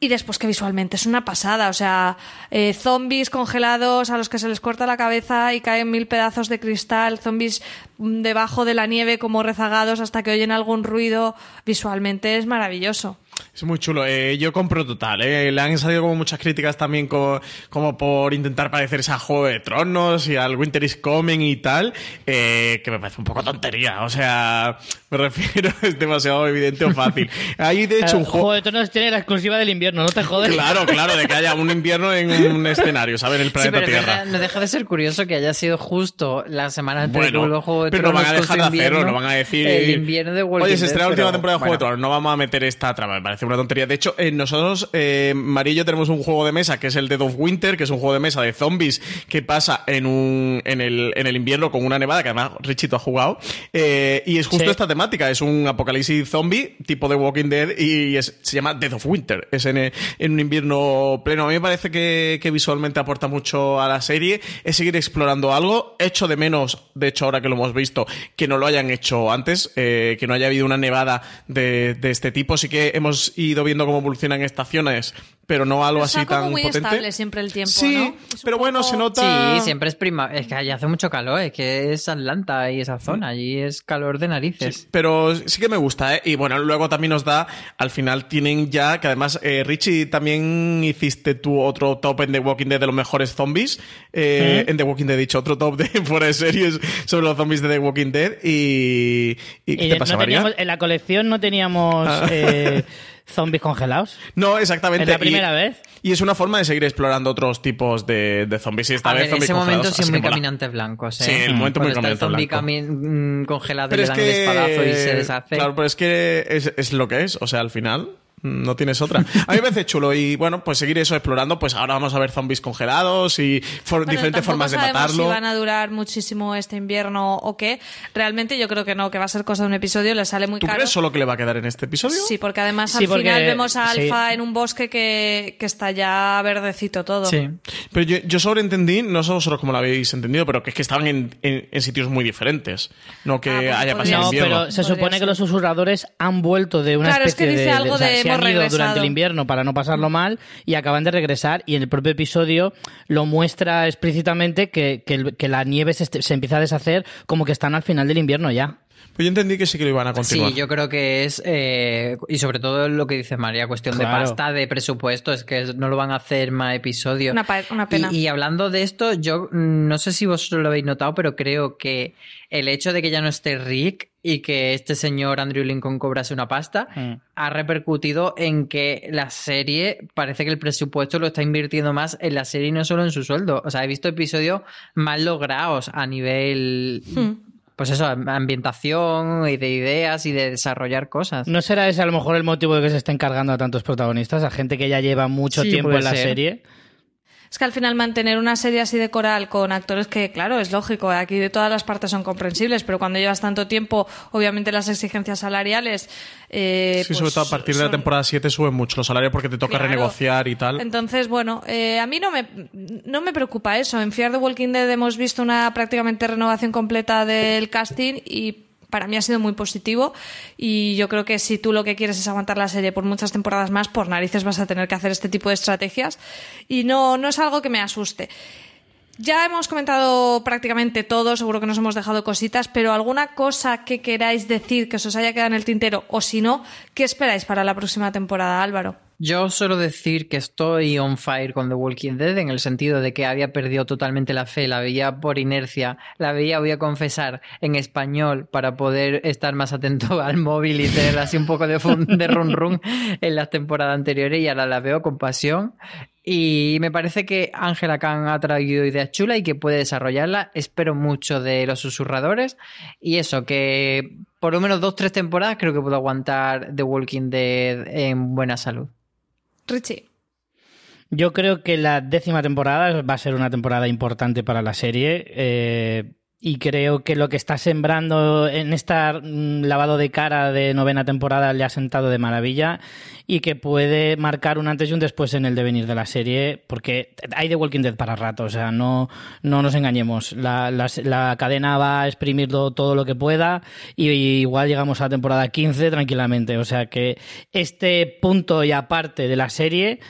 Y después que visualmente es una pasada, o sea, eh, zombies congelados a los que se les corta la cabeza y caen mil pedazos de cristal, zombies debajo de la nieve como rezagados hasta que oyen algún ruido, visualmente es maravilloso. Es muy chulo. Eh, yo compro total. eh. Le han salido como muchas críticas también co- como por intentar parecerse a Juego de Tronos y al Winter is Coming y tal, eh, que me parece un poco tontería. O sea, me refiero, *laughs* es demasiado evidente o fácil. Hay de hecho un Juego juego... de Tronos tiene la exclusiva del invierno, no te jodes. Claro, claro, de que haya un invierno en un escenario, ¿sabes? En el Sí, planeta pero es Tierra. no deja de ser curioso que haya sido justo la semana de que Bueno, Juego de pero no Tronos van a con su dejar de hacerlo, no van a decir. El invierno de Walking Oye, se estrena la última pero, temporada de Juego de bueno. Tronos, no vamos a meter esta trama, parece una tontería. De hecho, eh, nosotros, eh, María y yo tenemos un juego de mesa que es el Dead of Winter, que es un juego de mesa de zombies que pasa en un en el, en el invierno con una nevada, que además Richito ha jugado. eh, y es justo Sí. esta temática, es un apocalipsis zombie tipo de Walking Dead y es- se llama Dead of Winter. Es en, en un invierno pleno. A mí me parece que, que visualmente aporta mucho a la serie. Es seguir explorando algo. Echo de menos, de hecho, ahora que lo hemos visto, que no lo hayan hecho antes, eh, que no haya habido una nevada de, de este tipo. Sí que hemos ido viendo cómo evolucionan estaciones, pero no algo así como tan muy potente. estable siempre el tiempo, sí, ¿no? Pero bueno, se nota. Sí, siempre es prima. Es que allí hace mucho calor, es que es Atlanta y esa zona, allí es calor de narices. Sí, pero sí que me gusta, ¿eh? Y bueno, luego también nos da, al final tienen ya, que además, eh, Richie, también hiciste tú otro top en The Walking Dead de los mejores zombies. Eh, En The Walking Dead, he dicho, otro top de *laughs* fuera de series sobre los zombies de The Walking Dead. ¿Y, y qué Y te no pasa, María? teníamos- en la colección no teníamos Ah. eh, *laughs* zombies congelados. No, exactamente. ¿Es la y- primera vez? Y es una forma de seguir explorando otros tipos de, de zombies. Y esta A vez ver, zombies ese momento congelados, sí muy caminantes blancos, ¿eh? Sí, el momento muy está el caminante zombie blanco. cami- mm, congelado y Pero le es dan que, el espadazo y se deshace. Claro, pero es que es, es lo que es. O sea, al final, no tienes otra. A mí me parece chulo y bueno, pues seguir eso explorando, pues ahora vamos a ver zombies congelados y for- Bueno, diferentes formas de matarlo. si van a durar muchísimo este invierno o qué. Realmente yo creo que no, que va a ser cosa de un episodio, le sale muy ¿Tú caro. crees solo que le va a quedar en este episodio? Sí, porque además Sí, al porque- final vemos a sí. Alfa en un bosque que, que está ya verdecito todo. Sí. Pero yo, yo sobreentendí, no sé vosotros cómo lo habéis entendido, pero que es que estaban en, en- en sitios muy diferentes. No que Ah, pues haya pasado No, invierno. pero se supone ser. que los susurradores han vuelto de una Claro, es que especie dice de, algo de se han ido regresado. durante el invierno para no pasarlo mal y acaban de regresar y en el propio episodio lo muestra explícitamente que, que la nieve se empieza a deshacer como que están al final del invierno ya. Pues yo entendí que sí que lo iban a continuar. Sí, yo creo que es, eh, y sobre todo lo que dice María, cuestión de pasta, de presupuesto, es que no lo van a hacer más episodios. Una, pena. Y, y hablando de esto, yo mm, no sé si vosotros lo habéis notado, pero creo que el hecho de que ya no esté Rick y que este señor Andrew Lincoln cobrase una pasta Mm. ha repercutido en que la serie parece que el presupuesto lo está invirtiendo más en la serie y no solo en su sueldo. O sea, he visto episodios más logrados a nivel, Hmm. Pues eso, ambientación y de ideas y de desarrollar cosas. ¿No será ese a lo mejor el motivo de que se estén cargando a tantos protagonistas, a gente que ya lleva mucho Sí, tiempo en la ser. serie? Es que al final mantener una serie así de coral con actores que, claro, es lógico, aquí de todas las partes son comprensibles, pero cuando llevas tanto tiempo, obviamente las exigencias salariales... eh, Sí, sobre pues todo a partir de la temporada 7 suben mucho los salarios porque te toca Claro. renegociar y tal. Entonces, bueno, eh, a mí no me, no me preocupa eso. En Fear the Walking Dead hemos visto una prácticamente renovación completa del casting y para mí ha sido muy positivo y yo creo que si tú lo que quieres es aguantar la serie por muchas temporadas más, por narices vas a tener que hacer este tipo de estrategias y no, no es algo que me asuste. Ya hemos comentado prácticamente todo, seguro que nos hemos dejado cositas, pero alguna cosa que queráis decir que os haya quedado en el tintero o si no, ¿qué esperáis para la próxima temporada, Álvaro? Yo suelo decir que estoy on fire con The Walking Dead en el sentido de que había perdido totalmente la fe, la veía por inercia, la veía, voy a confesar, en español para poder estar más atento *laughs* al móvil y tener así un poco de, de run run en las temporadas anteriores y ahora la veo con pasión. Y me parece que Ángela Khan ha traído ideas chulas y que puede desarrollarla. Espero mucho de los susurradores. Y eso, que por lo menos dos, tres temporadas creo que puedo aguantar The Walking Dead en buena salud. Richie. Yo creo que la décima temporada va a ser una temporada importante para la serie. eh, y creo que lo que está sembrando en esta mm, lavado de cara de novena temporada le ha sentado de maravilla y que puede marcar un antes y un después en el devenir de la serie, porque hay The Walking Dead para rato, o sea, no, no nos engañemos. La, la- la cadena va a exprimirlo todo lo que pueda y, igual llegamos a la temporada 15 tranquilamente. O sea que este punto y aparte de la serie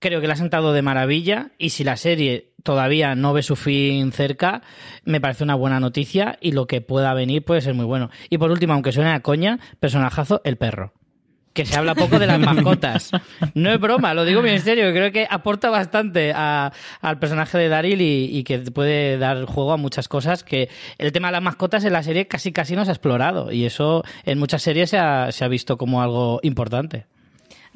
creo que le ha sentado de maravilla y si la serie todavía no ve su fin cerca, me parece una buena noticia y lo que pueda venir puede ser muy bueno. Y por último, aunque suene a coña, personajazo, el perro. Que se habla poco de las mascotas. *laughs* No es broma, lo digo bien en serio. Creo que aporta bastante a- al personaje de Daryl y, y que puede dar juego a muchas cosas. Que el tema de las mascotas en la serie casi casi no se ha explorado. Y eso en muchas series se ha- se ha visto como algo importante.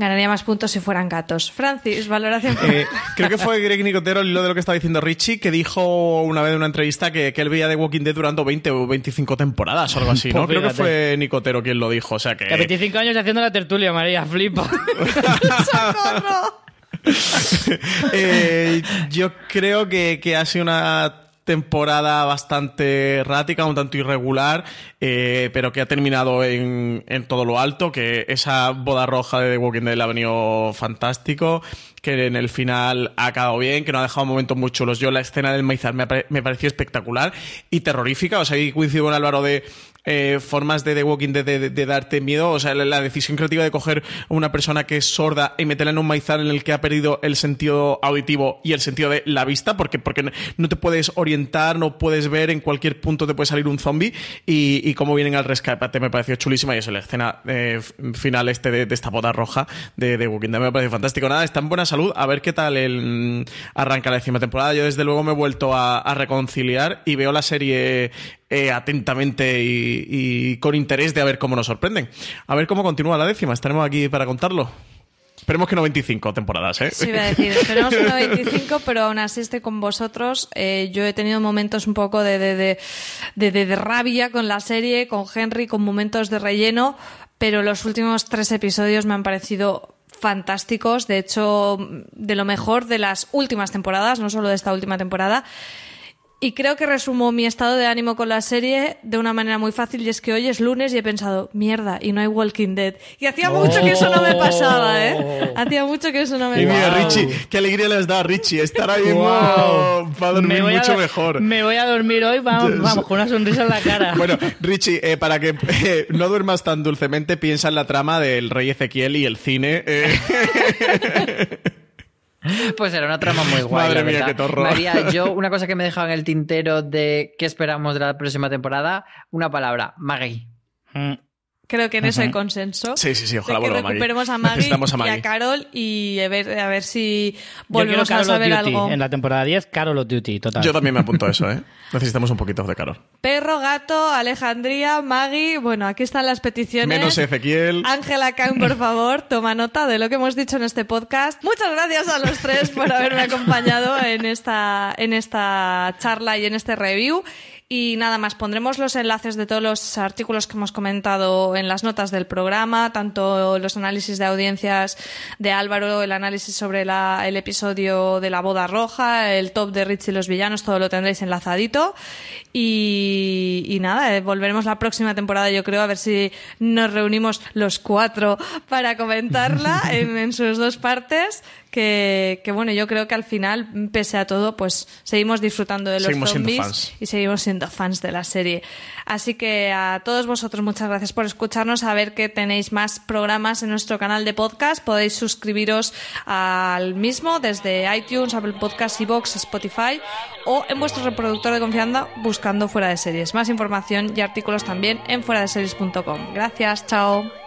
Ganaría más puntos si fueran gatos. Francis, valoración. Eh, creo que fue Greg Nicotero, hilo de lo que estaba diciendo Richie, que dijo una vez en una entrevista que, que él veía The Walking Dead durante 20 o 25 temporadas o algo así, ¿no? Pues creo que fue Nicotero quien lo dijo, o sea que... Que a 25 años haciendo la tertulia, María, flipa. *laughs* ¡Socorro! *laughs* Eh, yo creo que, que ha sido una temporada bastante errática, un tanto irregular, eh, pero que ha terminado en, en todo lo alto, que esa boda roja de The Walking Dead le ha venido fantástico, que en el final ha acabado bien, que no ha dejado momentos muy chulos. Yo la escena del maizal me, me pareció espectacular y terrorífica, o sea, ahí coincido con Álvaro de eh, formas de The Walking Dead de, de- de darte miedo, o sea, la, decisión creativa de coger a una persona que es sorda y meterla en un maizal en el que ha perdido el sentido auditivo y el sentido de la vista, porque, porque no- te puedes orientar, no puedes ver, en cualquier punto te puede salir un zombie y, cómo vienen al rescate me pareció chulísima y eso, la escena eh, final este de, esta boda roja de, de Walking Dead me parece fantástico. Nada, está en buena salud, a ver qué tal el, arranca la décima temporada. Yo desde luego me he vuelto a reconciliar y veo la serie eh, atentamente y, y con interés de a ver cómo nos sorprenden. A ver cómo continúa la décima, estaremos aquí para contarlo. Esperemos que no 25 temporadas, ¿eh? Sí, iba a decir, esperemos que no *laughs* 25, pero aún así estoy con vosotros. Eh, yo he tenido momentos un poco de, de- de- de rabia con la serie, con Henry, con momentos de relleno, pero los últimos tres episodios me han parecido fantásticos, de hecho, de lo mejor de las últimas temporadas, no solo de esta última temporada. Y creo que resumo mi estado de ánimo con la serie de una manera muy fácil y es que hoy es lunes y he pensado, mierda, y no hay Walking Dead. Y hacía mucho que eso no me pasaba, ¿eh? Hacía mucho que eso no me Y mira, pasaba. Richie, qué alegría les da a Richie. Estar ahí mismo Wow. va a dormir Me voy a mucho do- mejor. Me voy a dormir hoy, vamos, vamos, con una sonrisa en la cara. *laughs* Bueno, Richie, eh, para que eh, no duermas tan dulcemente, piensa en la trama del rey Ezequiel y el cine. eh. *laughs* *laughs* Pues era una trama muy *laughs* guay. Madre la mía, verdad. qué torro. María, yo, *laughs* una cosa que me he dejado en el tintero de qué esperamos de la próxima temporada, una palabra, Maggie. Mm. Creo que en eso hay consenso. Sí, sí, sí, ojalá de que vuelva Maggie. recuperemos a Maggie, Necesitamos a y Maggie. a Carol y a ver, a ver si volvemos a Carol saber algo. En la temporada 10, Carol of Duty, total. Yo también me apunto a eso, ¿eh? *laughs* Necesitamos un poquito de calor. Perro, gato, Alejandría, Maggie. Bueno, aquí están las peticiones. Menos Ezequiel. Ángela Kang, por favor, toma nota de lo que hemos dicho en este podcast. Muchas gracias a los tres por haberme acompañado en esta, en esta charla y en este review. Y nada más, pondremos los enlaces de todos los artículos que hemos comentado en las notas del programa, tanto los análisis de audiencias de Álvaro, el análisis sobre la- el episodio de la boda roja, el top de Rich y los villanos, todo lo tendréis enlazadito. Y, y nada, eh, volveremos la próxima temporada, yo creo, a ver si nos reunimos los cuatro para comentarla *laughs* en, en sus dos partes. Que, que bueno, yo creo que al final, pese a todo, pues seguimos disfrutando de los Seguimos zombies fans. y seguimos siendo fans de la serie. Así que a todos vosotros muchas gracias por escucharnos, a ver que tenéis más programas en nuestro canal de podcast. Podéis suscribiros al mismo desde iTunes, Apple Podcasts, Evox, Spotify o en vuestro reproductor de confianza buscando fuera de series. Más información y artículos también en fuera de series.com. Gracias, chao.